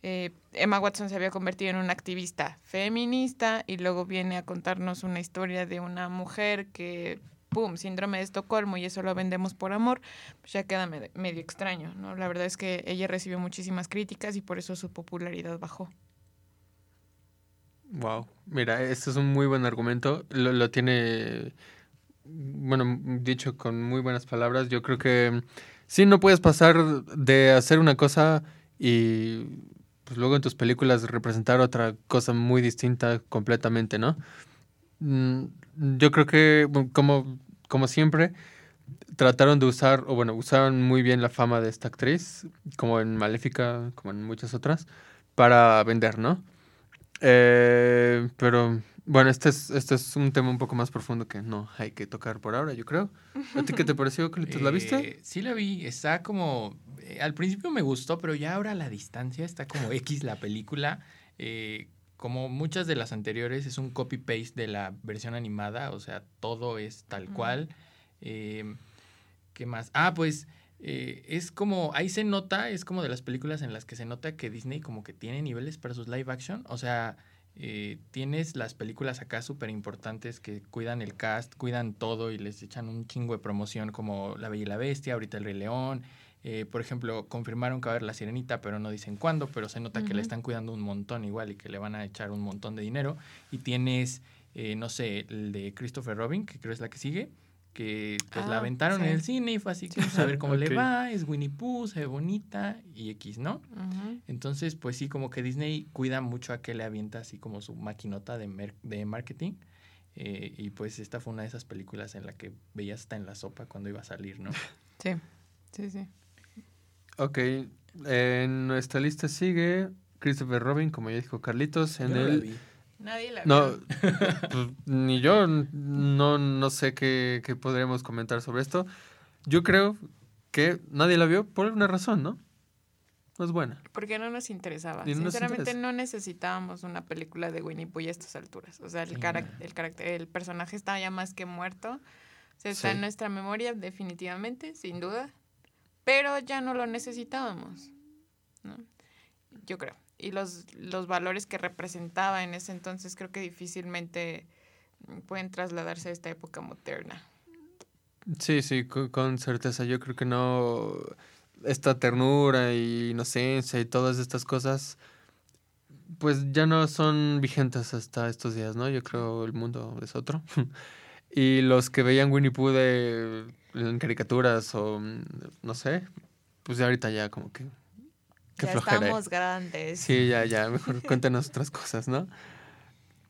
eh, Emma Watson se había convertido en una activista feminista y luego viene a contarnos una historia de una mujer que pum, síndrome de Estocolmo y eso lo vendemos por amor, pues ya queda medio extraño, ¿no? La verdad es que ella recibió muchísimas críticas y por eso su popularidad bajó. Wow, mira, este es un muy buen argumento, lo, lo tiene, bueno, dicho con muy buenas palabras, yo creo que sí, no puedes pasar de hacer una cosa y pues luego en tus películas representar otra cosa muy distinta completamente, ¿no? Mm, yo creo que, como, como siempre, trataron de usar, o bueno, usaron muy bien la fama de esta actriz, como en Maléfica, como en muchas otras, para vender, ¿no? Eh, pero bueno, este es, este es un tema un poco más profundo que no hay que tocar por ahora, yo creo. ¿A ti qué te pareció, Carlitos? ¿La viste? Eh, sí, la vi. Está como. Eh, al principio me gustó, pero ya ahora a la distancia está como X la película. Eh, como muchas de las anteriores, es un copy-paste de la versión animada, o sea, todo es tal cual. Em, ¿Qué más? Ah, pues eh, es como, ahí se nota, es como de las películas en las que se nota que Disney como que tiene niveles para sus live action, o sea, eh, tienes las películas acá súper importantes que cuidan el cast, cuidan todo y les echan un chingo de promoción como La Bella y la Bestia, ahorita El Rey León, eh, por ejemplo, confirmaron que va a haber la sirenita, pero no dicen cuándo, pero se nota que le están cuidando un montón igual y que le van a echar un montón de dinero. Y tienes, eh, no sé, el de Christopher Robin, que creo es la que sigue, que pues la ah, aventaron en el cine y fue así, que a ver cómo le va, es Winnie Pooh, se ve bonita y X, ¿no? Entonces, pues sí, como que Disney cuida mucho a que le avienta así como su maquinota de, de marketing. Eh, y pues esta fue una de esas películas en la que veías hasta en la sopa cuando iba a salir, ¿no? Sí, sí, sí. Ok, en nuestra lista sigue Christopher Robin, como ya dijo Carlitos, en el... Nadie la no, pues, ni yo no, no sé qué, qué podríamos comentar sobre esto. Yo creo que nadie la vio por una razón, ¿no? No es buena. Porque no nos interesaba. Sinceramente no necesitábamos una película de Winnie Pooh a estas alturas. O sea, el, el, carácter, el personaje estaba ya más que muerto. Está en nuestra memoria definitivamente, sin duda. Pero ya no lo necesitábamos. ¿no? Yo creo y los, los valores que representaba en ese entonces creo que difícilmente pueden trasladarse a esta época moderna. Sí, sí, con, certeza. Yo creo que no. Esta ternura y inocencia y todas estas cosas, pues ya no son vigentes hasta estos días, ¿no? Yo creo el mundo es otro. y los que veían Winnie Pooh de, en caricaturas o no sé, pues ya ahorita ya como que ya estamos grandes. Sí, ya, ya. Mejor cuéntanos otras cosas, ¿no?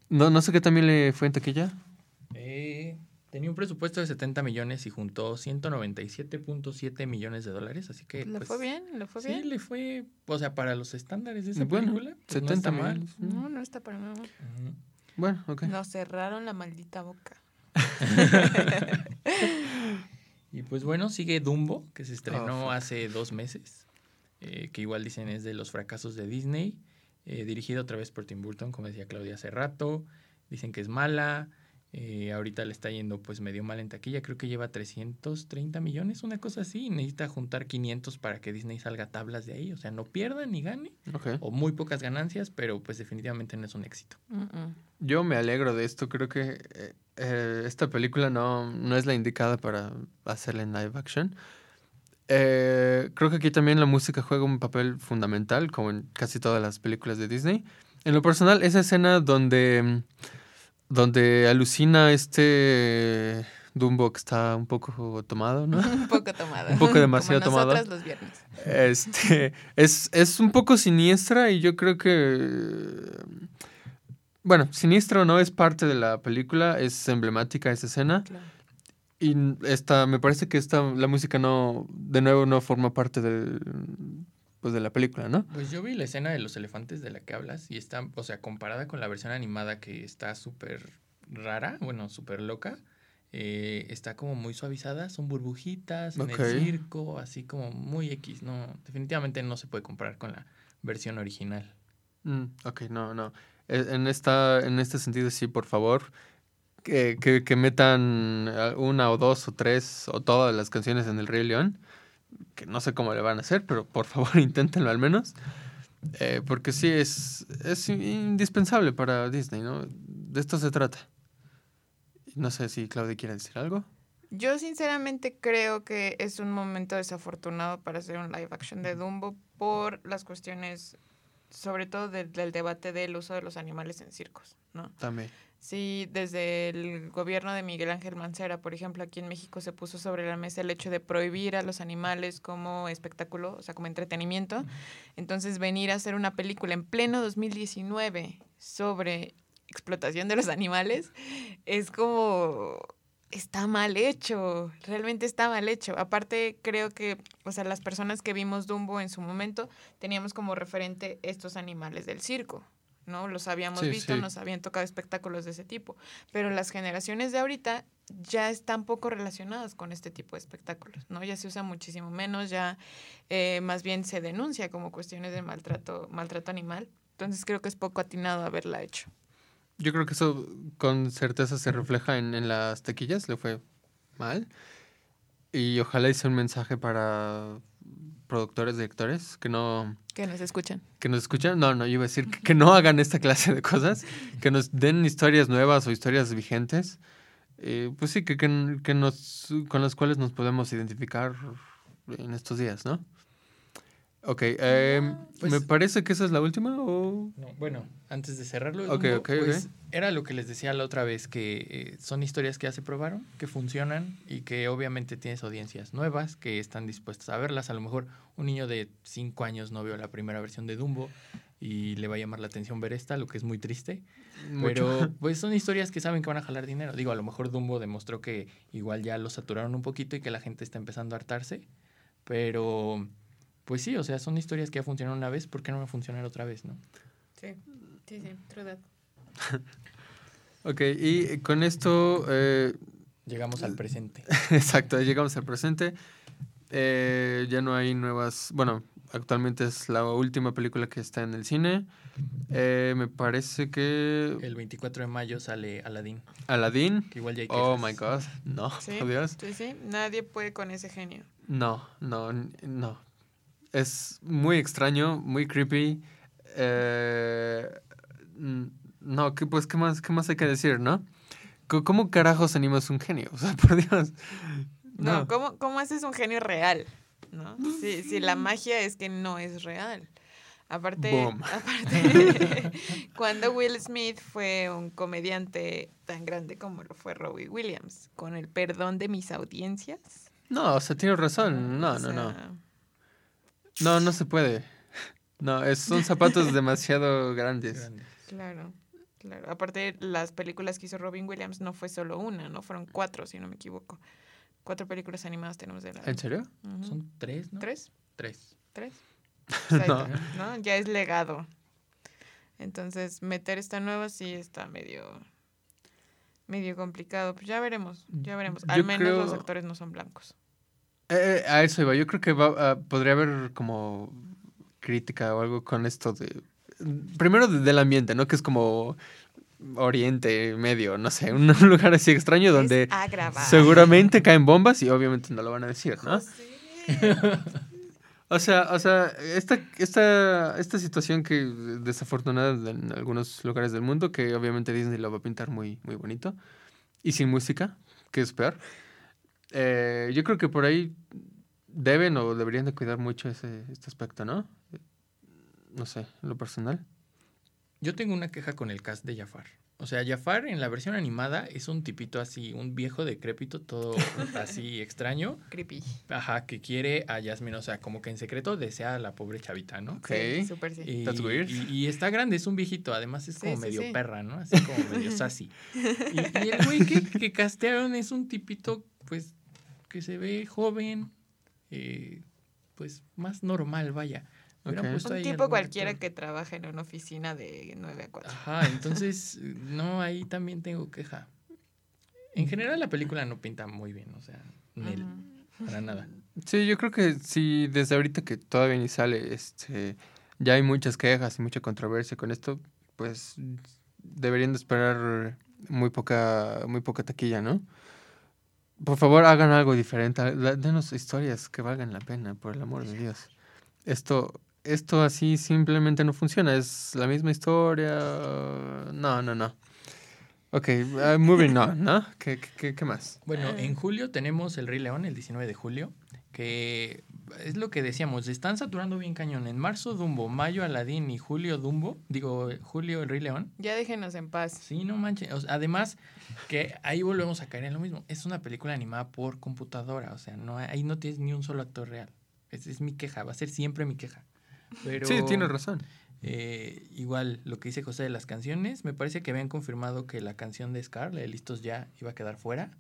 No, no sé qué también le fue en taquilla. Eh, tenía un presupuesto de 70 millones y juntó 197.7 millones de dólares, así que... ¿Le pues, fue bien? ¿Le fue bien? Sí, le fue... O sea, para los estándares de esa película, 70 pues, no está mal. No, no está para nada Bueno, ok. Nos cerraron la maldita boca. y pues bueno, sigue Dumbo, que se estrenó oh, hace dos meses. Eh, que igual dicen es de los fracasos de Disney, eh, dirigido otra vez por Tim Burton, como decía Claudia hace rato, dicen que es mala, eh, ahorita le está yendo pues medio mal en taquilla, creo que lleva 330 millones, una cosa así, necesita juntar 500 para que Disney salga tablas de ahí, o sea, no pierda ni gane, o muy pocas ganancias, pero pues definitivamente no es un éxito. Yo me alegro de esto, creo que esta película no, no es la indicada para hacerla en live action, eh, creo que aquí también la música juega un papel fundamental, como en casi todas las películas de Disney. En lo personal, esa escena donde, donde alucina este Dumbo que está un poco tomado, ¿no? un poco tomado. un poco demasiado tomado. los viernes. Este, es, es un poco siniestra y yo creo que... Bueno, siniestro no es parte de la película, es emblemática esa escena. Claro. Y esta, me parece que esta, la música no, de nuevo, no forma parte de, pues de la película, ¿no? Pues yo vi la escena de los elefantes de la que hablas y está, o sea, comparada con la versión animada que está súper rara, bueno, súper loca, eh, está como muy suavizada, son burbujitas en el circo, así como muy X, no, definitivamente no se puede comparar con la versión original. Mm, ok, no, no. E, en, esta, en este sentido, sí, por favor, que, que, metan una o dos o tres o todas las canciones en el Rey León, que no sé cómo le van a hacer, pero por favor inténtenlo al menos, eh, porque sí es, es indispensable para Disney, ¿no? De esto se trata. No sé si Claudia quiere decir algo. Yo sinceramente creo que es un momento desafortunado para hacer un live action de Dumbo por las cuestiones, sobre todo del debate del uso de los animales en circos, ¿no? También. Sí, desde el gobierno de Miguel Ángel Mancera, por ejemplo, aquí en México se puso sobre la mesa el hecho de prohibir a los animales como espectáculo, o sea, como entretenimiento. Entonces, venir a hacer una película en pleno 2019 sobre explotación de los animales es como está mal hecho, realmente está mal hecho. Aparte, creo que, o sea, las personas que vimos Dumbo en su momento teníamos como referente estos animales del circo. ¿no? Los habíamos visto, nos habían tocado espectáculos de ese tipo, pero las generaciones de ahorita ya están poco relacionadas con este tipo de espectáculos, ¿no? Ya se usa muchísimo menos, ya eh, más bien se denuncia como cuestiones de maltrato, maltrato animal. Entonces creo que es poco atinado haberla hecho. Yo creo que eso con certeza se refleja en, en las taquillas, le fue mal. Y ojalá hice un mensaje para productores, directores, que no... Que nos escuchan. Que nos escuchan. No, no, yo iba a decir que, no hagan esta clase de cosas, que nos den historias nuevas o historias vigentes. Eh, pues sí, que, que, que, nos, con las cuales nos podemos identificar en estos días, ¿no? Ok, eh, pues me parece que esa es la última o... bueno, antes de cerrarlo, okay, pues, era lo que les decía la otra vez, que eh, son historias que ya se probaron, que funcionan y que obviamente tienes audiencias nuevas que están dispuestas a verlas. A lo mejor un niño de 5 años no vio la primera versión de Dumbo y le va a llamar la atención ver esta, lo que es muy triste. Pero pues son historias que saben que van a jalar dinero. Digo, a lo mejor Dumbo demostró que igual ya lo saturaron un poquito y que la gente está empezando a hartarse, pero pues sí, o sea, son historias que ya funcionaron una vez, ¿por qué no van a funcionar otra vez, no? Sí, sí, sí, true ok, y con esto... Eh, llegamos al presente. Exacto, llegamos al presente. Eh, ya no hay nuevas... Bueno, actualmente es la última película que está en el cine. Eh, me parece que... El 24 de mayo sale Aladdin. Aladdin. Que igual ya hay Oh my god. No, ¿Sí? Sí, sí. Nadie puede con ese genio. No, no, no es muy extraño, muy creepy. Eh, no, que, pues, ¿qué más, ¿qué más hay que decir, no? ¿Cómo carajos animas un genio? O sea, por Dios. No, ¿cómo, ¿cómo, haces un genio real? ¿no? Si, si la magia es que no es real. Aparte, aparte cuando Will Smith fue un comediante tan grande como lo fue Robbie Williams, con el perdón de mis audiencias. No, o sea, tienes razón. No, no, no. No, no se puede. No, es, son zapatos demasiado grandes. Claro, claro. Aparte, las películas que hizo Robin Williams no fue solo una, ¿no? Fueron cuatro, si no me equivoco. Cuatro películas animadas tenemos de la... ¿En serio? Son tres, ¿no? ¿Tres? Tres. ¿Tres? no. ¿no? Ya es legado. Entonces, meter esta nueva sí está medio medio complicado. Pues ya veremos, ya veremos. Al menos los actores no son blancos. Eh, a eso iba. Yo creo que va, podría haber como crítica o algo con esto de... Primero del ambiente, ¿no? Que es como Oriente Medio, no sé, un lugar así extraño donde seguramente caen bombas y obviamente no lo van a decir, ¿no? o sea, o sea, esta, esta, esta situación que desafortunada en algunos lugares del mundo, que obviamente Disney lo va a pintar muy, muy bonito y sin música, que es peor. Eh, yo creo que por ahí deben o deberían de cuidar mucho ese, este aspecto, ¿no? No sé, en lo personal. Yo tengo una queja con el cast de Jafar. O sea, Jafar en la versión animada es un tipito así, un viejo decrépito, todo así extraño. Creepy. Ajá, que quiere a Yasmin, o sea, como que en secreto desea a la pobre chavita, ¿no? Ok. Sí, súper sí. Y, That's weird. Y, está grande, es un viejito, además es como medio perra, ¿no? Así como medio sassy. Y, y el güey que, que castearon es un tipito, pues, que se ve joven, eh, pues más normal, vaya. Un tipo cualquiera que trabaja en una oficina de 9 a 4. Ajá, entonces, no, ahí también tengo queja. En general la película no pinta muy bien, o sea, para nada. Sí, yo creo que sí, desde ahorita que todavía ni sale, este, ya hay muchas quejas y mucha controversia con esto, pues deberían de esperar muy poca, muy poca taquilla, ¿no? Por favor, hagan algo diferente. Denos historias que valgan la pena, por el amor de Dios. Esto, esto así simplemente no funciona. Es la misma historia. No, no, no. Ok, uh, moving on, ¿no? ¿Qué, qué, qué más? Bueno, en julio tenemos El Rey León, el 19 de julio, que es lo que decíamos, están saturando bien cañón. En marzo Dumbo, mayo Aladdin y julio Dumbo, digo, julio El Rey León. Ya déjenos en paz. Sí, no manches. además, que ahí volvemos a caer en lo mismo. Es una película animada por computadora, o sea, no ahí no tienes ni un solo actor real. Esa es mi queja, va a ser siempre mi queja. Pero, sí, tienes razón. Eh, igual, lo que dice José de las canciones, me parece que habían confirmado que la canción de Scar, la de Listos Ya, iba a quedar fuera.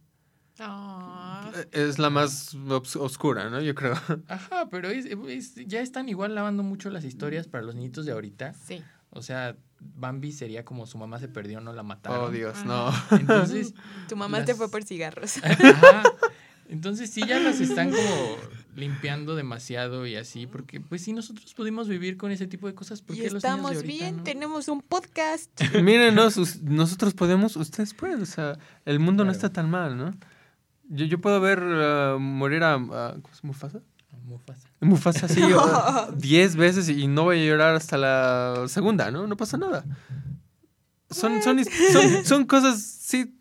Ah. Es la más oscura, ¿no? Yo creo. Ajá, pero ya están igual lavando mucho las historias para los niñitos de ahorita. Sí. O sea, Bambi sería como su mamá se perdió, no la mataron. Oh, Dios, no. Entonces. tu mamá te fue por cigarros. Ajá. Entonces sí ya las están como limpiando demasiado y así, porque pues si nosotros pudimos vivir con ese tipo de cosas, ¿por qué los estamos niños de bien, tenemos un podcast. Mírenos, nosotros podemos, ustedes pueden, o sea, el mundo no está tan mal, ¿no? Yo, yo puedo ver uh, morir a, ¿cómo es Mufasa? Mufasa. Mufasa, sí, diez veces y no voy a llorar hasta la segunda, ¿no? No pasa nada. Son, son, son, son cosas, sí,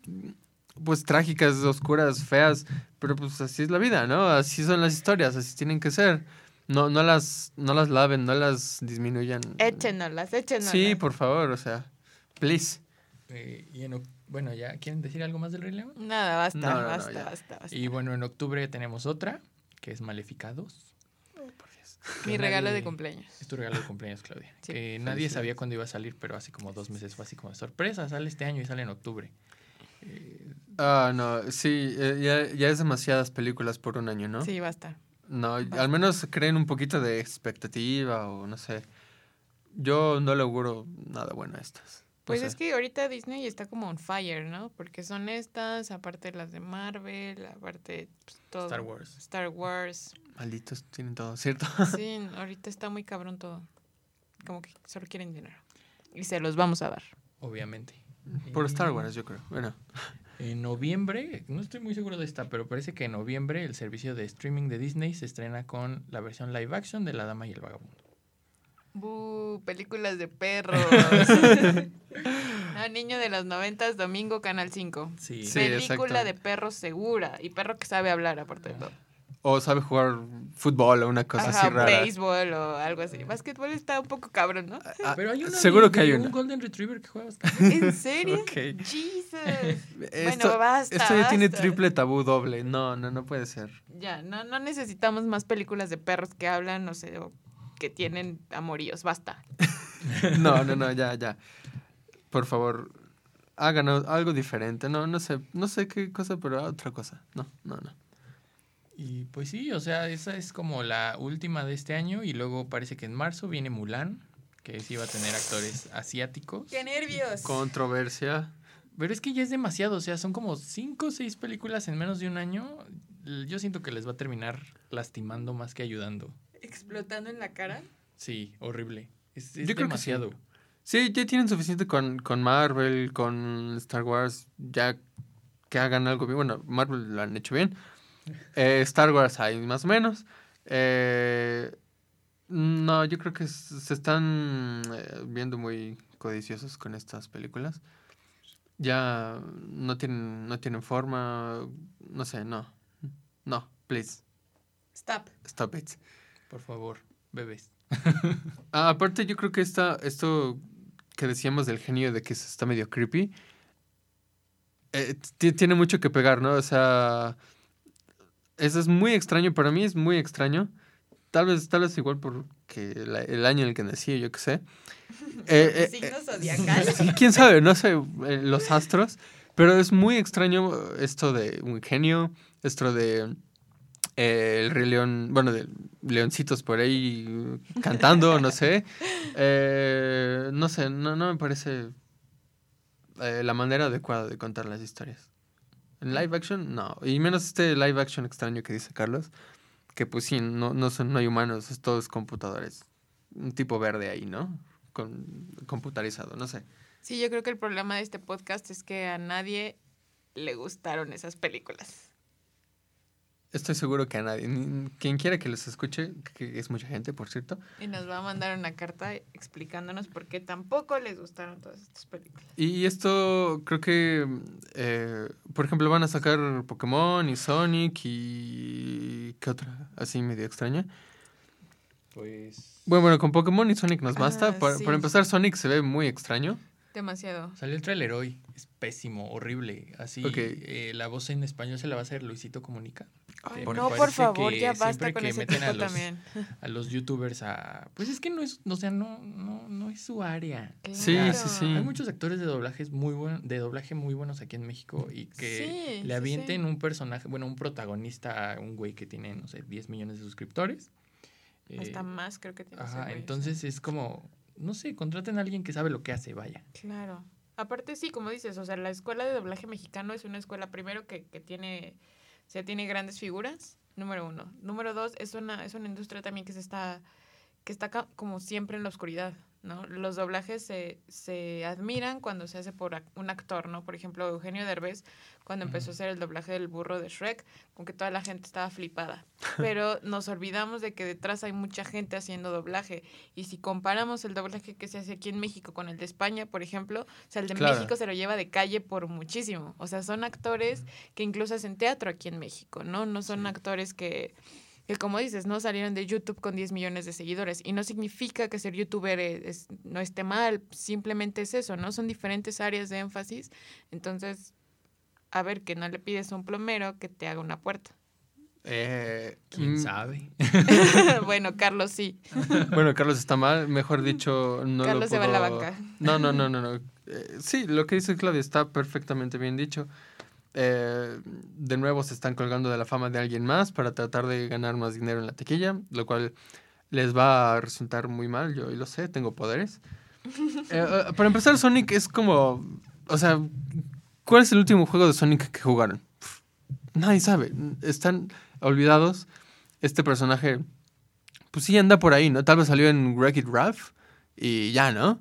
pues trágicas, oscuras, feas, pero pues así es la vida, ¿no? Así son las historias, así tienen que ser. no, no las, no las laven, no las disminuyan. Échenoslas, échenoslas. Sí, por favor, o sea, please. Eh, y en, bueno, ¿ya quieren decir algo más del Rey León? Nada, basta, basta, basta, basta, Y bueno, en octubre tenemos otra, que es Maleficados. Mi regalo de cumpleaños. Es tu regalo de cumpleaños, Claudia. Que nadie sabía cuándo iba a salir, pero hace como dos meses fue así como de sorpresa, sale este año y sale en octubre. Ah, no, sí, eh, ya, ya es demasiadas películas por un año, ¿no? Sí, basta. No, al menos creen un poquito de expectativa o no sé. Yo no le auguro nada bueno a estas. Pues es que ahorita Disney está como on fire, ¿no? Porque son estas, aparte las de Marvel, aparte pues, todo. Star Wars. Star Wars. Malditos, tienen todo, ¿cierto? Sí, ahorita está muy cabrón todo. Como que solo quieren dinero. Y se los vamos a dar. Obviamente. Por Star Wars, yo creo. Bueno. En noviembre, no estoy muy seguro de esta, pero parece que en noviembre el servicio de streaming de Disney se estrena con la versión live action de La Dama y el Vagabundo. ¡Buh! Películas de perros. no, niño de los noventas, domingo, Canal 5. Sí. Película de perros segura. Y perro que sabe hablar, aparte de todo. O sabe jugar fútbol o una cosa así rara. béisbol o algo así. Básquetbol está un poco cabrón, ¿no? Ah, Pero hay una seguro que hay una. un Golden Retriever que juega ¿En serio? okay. Jesus. bueno, basta. Esto ya tiene triple tabú doble. No, no, no puede ser. Ya, no, no necesitamos más películas de perros que hablan, no sé, o que tienen amoríos. Basta. no, no, no, ya, ya. Por favor, hagan algo diferente. No, no sé, no sé qué cosa, pero otra cosa. No, no, no. Y pues sí, o sea, esa es como la última de este año y luego parece que en marzo viene Mulan, que sí va a tener actores asiáticos. ¡Qué nervios! Controversia. Pero es que ya es demasiado, o sea, son como cinco o seis películas en menos de un año. Yo siento que les va a terminar lastimando más que ayudando. ¿Explotando en la cara? Sí, horrible. Es, demasiado. sí. ya tienen suficiente con, con Marvel, con Star Wars, ya que hagan algo bien. Bueno, Marvel lo han hecho bien, eh, Star Wars hay más o menos. Eh, no, yo creo que se están eh, viendo muy codiciosos con estas películas. Ya no tienen, no tienen forma. No sé, no. No, please. Stop. Stop it. Por favor, bebés. Ah, aparte, yo creo que esta, esto que decíamos del genio de que está medio creepy, tiene mucho que pegar, ¿no? O sea, eso es muy extraño, para mí es muy extraño. Tal vez, tal vez igual porque el año en el que nací, yo qué sé. Eh, eh, Signos zodiacales. Quién sabe, no sé, eh, los astros. Pero es muy extraño esto de un genio, esto de el rey león, bueno, de leoncitos por ahí cantando, no sé. no sé, no, no me parece la manera adecuada de contar las historias. En live action, no. Y menos este live action extraño que dice Carlos. Que pues sí, no, no, son, no hay humanos, es todos computadores. Un tipo verde ahí, ¿no? Con, computarizado, no sé. Sí, yo creo que el problema de este podcast es que a nadie le gustaron esas películas. Estoy seguro que a nadie, quien quiera que los escuche, que es mucha gente, por cierto. Y nos va a mandar una carta explicándonos por qué tampoco les gustaron todas estas películas. Y esto creo que, eh, por ejemplo, van a sacar Pokémon y Sonic y... ¿Qué otra? Así medio extraña. Pues... Bueno, bueno, con Pokémon y Sonic nos basta. Ah, para, empezar, Sonic se ve muy extraño. Demasiado. Salió el trailer hoy. Es pésimo, horrible. Así, eh, la voz en español se la va a hacer Luisito Comunica no, por favor, ya basta con ese meten a los, también. A los youtubers a... Pues es que no es, o sea, no, no, no es su área. Sí, sí, sí. Hay muchos actores de doblajes muy buen, de doblaje muy buenos aquí en México y que le avienten un personaje, bueno, un protagonista, un güey que tiene, no sé, 10 millones de suscriptores. Hasta eh, más creo que tiene. Ajá, entonces es como, no sé, contraten a alguien que sabe lo que hace, vaya. Claro. Aparte, sí, como dices, o sea, la escuela de doblaje mexicano es una escuela primero que, que tiene sea, tiene grandes figuras, número uno. Número dos, es una, es una industria también que se está, que está como siempre en la oscuridad. ¿No? Los doblajes se, se admiran cuando se hace por un actor, ¿no? Por ejemplo, Eugenio Derbez, cuando empezó a hacer el doblaje del burro de Shrek, con que toda la gente estaba flipada. Pero nos olvidamos de que detrás hay mucha gente haciendo doblaje. Y si comparamos el doblaje que se hace aquí en México con el de España, por ejemplo, o sea, el de México se lo lleva de calle por muchísimo. O sea, son actores que incluso hacen teatro aquí en México, ¿no? No son actores que que como dices, no salieron de YouTube con 10 millones de seguidores. Y no significa que ser youtuber es, no esté mal, simplemente es eso, ¿no? Son diferentes áreas de énfasis. Entonces, a ver, que no le pides a un plomero que te haga una puerta. Eh, ¿Quién mm. sabe? bueno, Carlos sí. bueno, Carlos está mal, mejor dicho, no Carlos se va a la banca. No, no, no, no, no. Eh, sí, lo que dice Claudia está perfectamente bien dicho. Eh, de nuevo se están colgando de la fama de alguien más para tratar de ganar más dinero en la tequilla, lo cual les va a resultar muy mal, yo lo sé, tengo poderes. para empezar, Sonic es como, o sea, ¿cuál es el último juego de Sonic que jugaron? Nadie sabe, están olvidados. Este personaje, pues sí anda por ahí, ¿no? Tal vez salió en Wreck-It Ralph y ya, ¿no?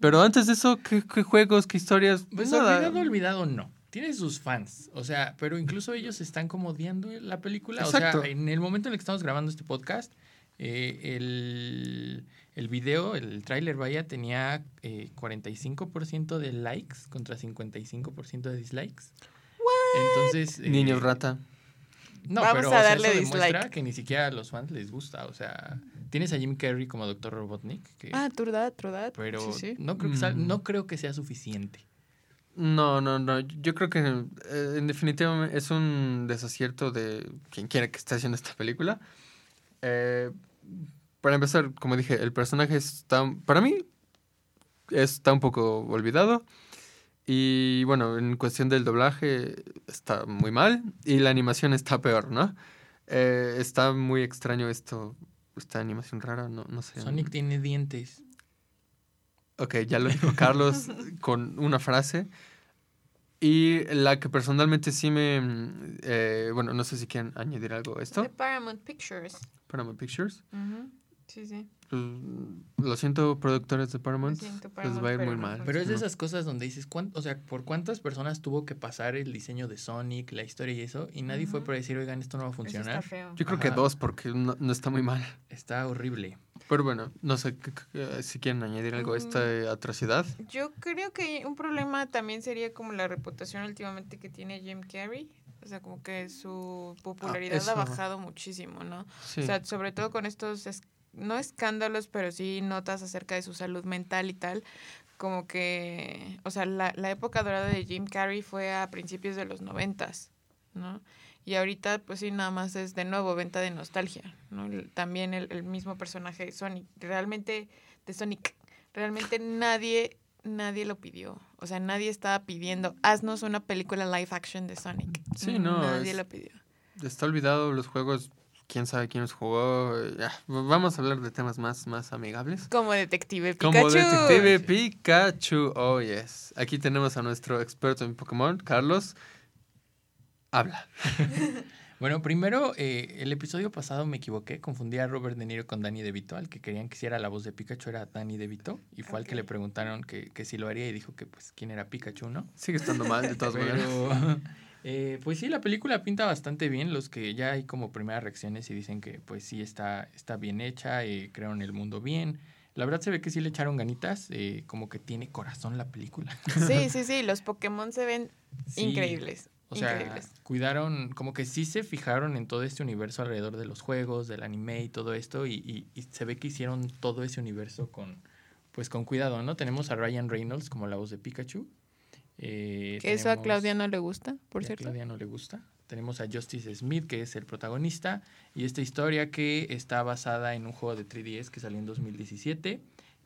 Pero antes de eso, ¿qué, juegos, qué historias? Pues Nada. olvidado, olvidado no. Tiene sus fans, o sea, pero incluso ellos están como odiando la película. O sea, en el momento en el que estamos grabando este podcast, eh, el, el, video, el tráiler, vaya, tenía eh, 45% de likes contra 55% de dislikes. Entonces... Eh, Niños rata. No, Vamos pero a darle eso demuestra que ni siquiera a los fans les gusta. O sea, tienes a Jim Carrey como Doctor Robotnik. Que, ah, true that, true that. Pero No, creo que mm. no creo que sea suficiente. No, no, no. Yo creo que eh, en definitiva es un desacierto de quien quiera que esté haciendo esta película. Eh, para empezar, como dije, el personaje está, para mí, está un poco olvidado. Y bueno, en cuestión del doblaje está muy mal y la animación está peor, ¿no? Eh, está muy extraño esto, esta animación rara, no, no sé. Sonic tiene dientes. Ok, ya lo dijo Carlos con una frase. Y la que personalmente sí me... Eh, bueno, no sé si quieren añadir algo a esto. De Paramount Pictures. Paramount Pictures. Sí, sí. Pues, lo siento, productores de Paramount. les va a ir muy mal. Pero es de esas cosas donde dices, o sea, ¿por cuántas personas tuvo que pasar el diseño de Sonic, la historia y eso? Y nadie fue para decir, oigan, esto no va a funcionar. Yo creo que dos, porque no, está muy mal. Está horrible. Pero bueno, no sé si quieren añadir algo a esta mm, atrocidad. Yo creo que un problema también sería como la reputación últimamente que tiene Jim Carrey. O sea, como que su popularidad ah, ha bajado muchísimo, ¿no? O sea, sobre todo con estos no escándalos, pero sí notas acerca de su salud mental y tal. Como que, o sea, la, la época dorada de Jim Carrey fue a principios de los noventas, ¿no? Y ahorita, pues sí, nada más es de nuevo venta de nostalgia, ¿no? También el, el mismo personaje de Sonic, realmente, de Sonic, realmente nadie, nadie lo pidió. O sea, nadie estaba pidiendo, haznos una película live action de Sonic. Sí, no. Nadie lo pidió. Está olvidado los juegos quién sabe quién los jugó. vamos a hablar de temas más, más amigables. Como Detective Pikachu. Como Detective Pikachu. Oh, yes. Aquí tenemos a nuestro experto en Pokémon, Carlos. Habla. bueno, primero, eh, el episodio pasado me equivoqué. Confundí a Robert De Niro con Danny DeVito. Al que querían que hiciera la voz de Pikachu era Danny DeVito. Y fue al que le preguntaron que, que si lo haría y dijo que, pues, quién era Pikachu, ¿no? Sigue estando mal, de todas maneras. Eh, pues sí, la película pinta bastante bien. Los que ya hay como primeras reacciones y dicen que pues sí está, está bien hecha, y eh, crearon el mundo bien. La verdad se ve que sí le echaron ganitas, eh, como que tiene corazón la película. Sí, sí, sí, los Pokémon se ven increíbles. O sea, cuidaron, como que sí se fijaron en todo este universo alrededor de los juegos, del anime y todo esto, y, y, se ve que hicieron todo ese universo con, pues con cuidado, ¿no? Tenemos a Ryan Reynolds como la voz de Pikachu, eh, que eso a Claudia no le gusta, por cierto. A Claudia no le gusta. Tenemos a Justice Smith, que es el protagonista, y esta historia que está basada en un juego de 3DS que salió en 2017.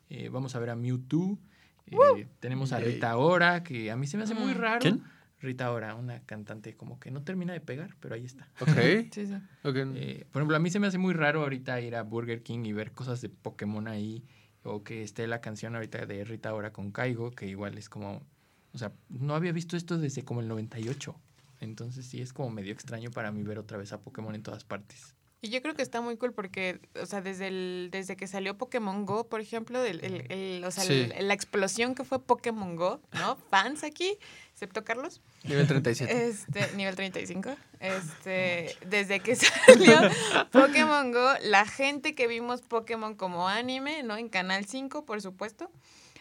Eh, vamos a ver a Mewtwo. Eh, tenemos a Rita Ora, que a mí se me hace muy mm. raro. ¿Quién? Rita Ora, una cantante como que no termina de pegar, pero ahí está. Ok. sí, sí. Eh, por ejemplo, a mí se me hace muy raro ahorita ir a Burger King y ver cosas de Pokémon ahí, o que esté la canción ahorita de Rita Ora con Kaigo, que igual es como o sea, no había visto esto desde como el 98. Entonces sí es como medio extraño para mí ver otra vez a Pokémon en todas partes. Y yo creo que está muy cool porque, o sea, desde, el, desde que salió Pokémon Go, por ejemplo, el, el, o sea, la explosión que fue Pokémon Go, ¿no? Fans aquí, excepto Carlos. Nivel 37. Este, nivel 35. Este, desde que salió Pokémon Go, la gente que vimos Pokémon como anime, ¿no? En Canal 5, por supuesto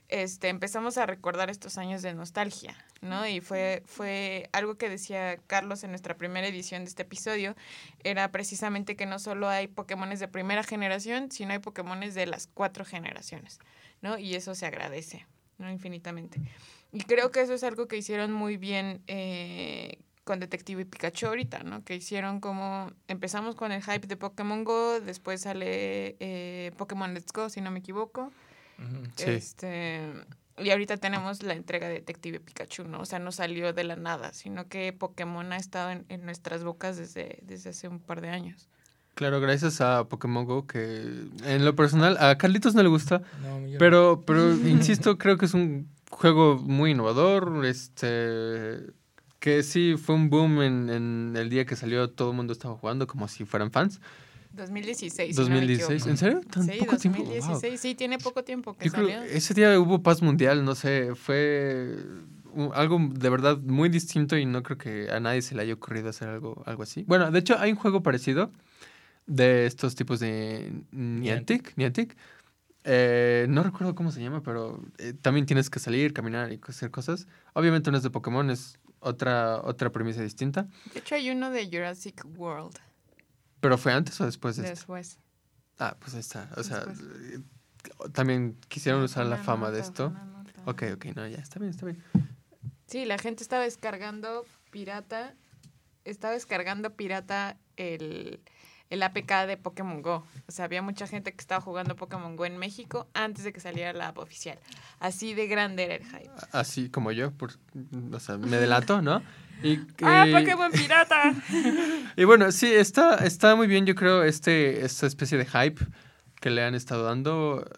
este, empezamos a recordar estos años de nostalgia, ¿no? Y fue, fue algo que decía Carlos en nuestra primera edición de este episodio, era precisamente que no solo hay Pokémones de primera generación, sino hay Pokémones de las cuatro generaciones, ¿no? Y eso se agradece, ¿no? Infinitamente. Y creo que eso es algo que hicieron muy bien eh, con Detective y Pikachu ahorita, ¿no? Que hicieron como, empezamos con el hype de Pokémon Go, después sale eh, Pokémon Let's Go, si no me equivoco. Este, y ahorita tenemos la entrega de Detective Pikachu, ¿no? O sea, no salió de la nada, sino que Pokémon ha estado en, nuestras bocas desde, desde hace un par de años. Claro, gracias a Pokémon Go, que en lo personal a Carlitos no le gusta, pero, pero insisto, creo que es un juego muy innovador, este que sí fue un boom en, en el día que salió, todo el mundo estaba jugando como si fueran fans. 2016. 2016, ¿en serio? ¿Tan sí, poco 2016, tiempo? sí, tiene poco tiempo que salió. ese día hubo paz mundial, no sé, fue algo de verdad muy distinto y no creo que a nadie se le haya ocurrido hacer algo, algo así. Bueno, de hecho hay un juego parecido de estos tipos de Niantic, Niantic. Eh, no recuerdo cómo se llama, pero eh, también tienes que salir, caminar y hacer cosas. Obviamente no es de Pokémon, es otra, otra premisa distinta. De hecho hay uno de Jurassic World. ¿Pero fue antes o después de esto? Después. Ah, pues ahí está. O sea, también quisieron usar la fama de esto. Ok, ok, no, ya, está bien, está bien. Sí, la gente estaba descargando pirata, estaba descargando pirata el, el APK de Pokémon Go. O sea, había mucha gente que estaba jugando Pokémon Go en México antes de que saliera la app oficial. Así de grande era el hype. Así como yo, por, o sea, me delato, ¿no? Y, ¡Ah, Pokémon pirata! y bueno, sí, está, está muy bien, yo creo, este, esta especie de hype que le han estado dando.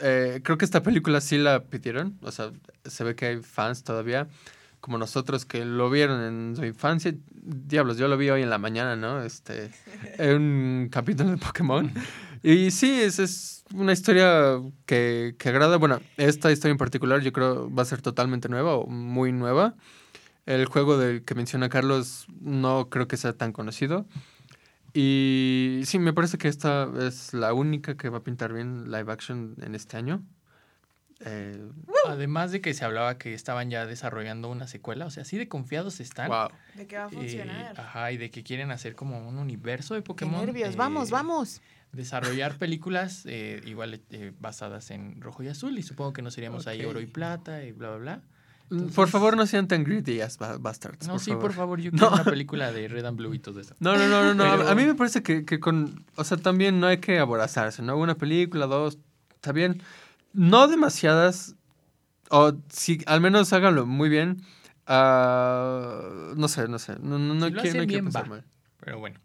Eh, creo que esta película sí la pidieron, o sea, se ve que hay fans todavía, como nosotros que lo vieron en su infancia. Diablos, yo lo vi hoy en la mañana, ¿no? Este, en un capítulo de Pokémon. Y sí, es, es una historia que, que agrada. Bueno, esta historia en particular yo creo va a ser totalmente nueva o muy nueva. El juego del que menciona Carlos no creo que sea tan conocido. Y sí, me parece que esta es la única que va a pintar bien live action en este año. Eh, Además de que se hablaba que estaban ya desarrollando una secuela, o sea, así de confiados están. De que va a funcionar. ajá, y de que quieren hacer como un universo de Pokémon. Qué nervios, vamos, vamos. Desarrollar películas eh, igual eh, basadas en rojo y azul, y supongo que nos iríamos ahí oro y plata y bla, bla, bla. Por favor, no sean tan greedy as bastards. No, sí, por favor, yo quiero una película de Red and Blue y todo eso. No, no, no, no. A mí me parece que, que, con. O sea, también no hay que aborazarse, ¿no? Una película, dos, está bien. No demasiadas. O si al menos háganlo muy bien. Uh, no sé, no sé. No, no, no, quiero, no pensar mal. Pero bueno.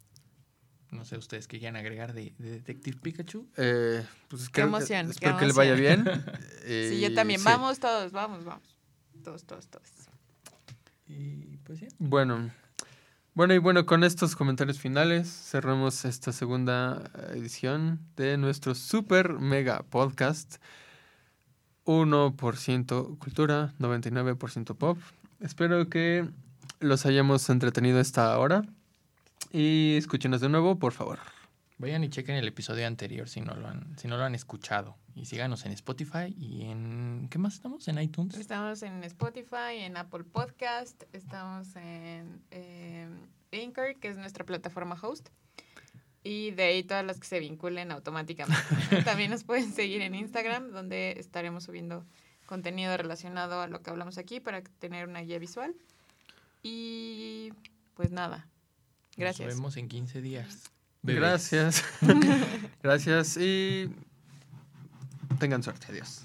No sé ustedes qué quieran agregar de, de Detective Pikachu. Eh, pues qué emoción. Espero que le vaya bien. sí, yo también. Vamos todos, vamos, vamos. Todos, todos, todos. Y pues ya. Bueno. Bueno, y bueno, con estos comentarios finales cerramos esta segunda edición de nuestro super mega podcast. 1% cultura, 99% pop. Espero que los hayamos entretenido esta hora. Y escúchenos de nuevo, por favor. Vayan y chequen el episodio anterior si no lo han, si no lo han escuchado. Y síganos en Spotify y en... ¿Qué más estamos? ¿En iTunes? Estamos en Spotify, en Apple Podcast, estamos en eh, Anchor, que es nuestra plataforma host. Y de ahí todas las que se vinculen automáticamente. También nos pueden seguir en Instagram, donde estaremos subiendo contenido relacionado a lo que hablamos aquí para tener una guía visual. Y pues nada. Gracias. Nos vemos en 15 días. Gracias. Gracias y tengan suerte. Adiós.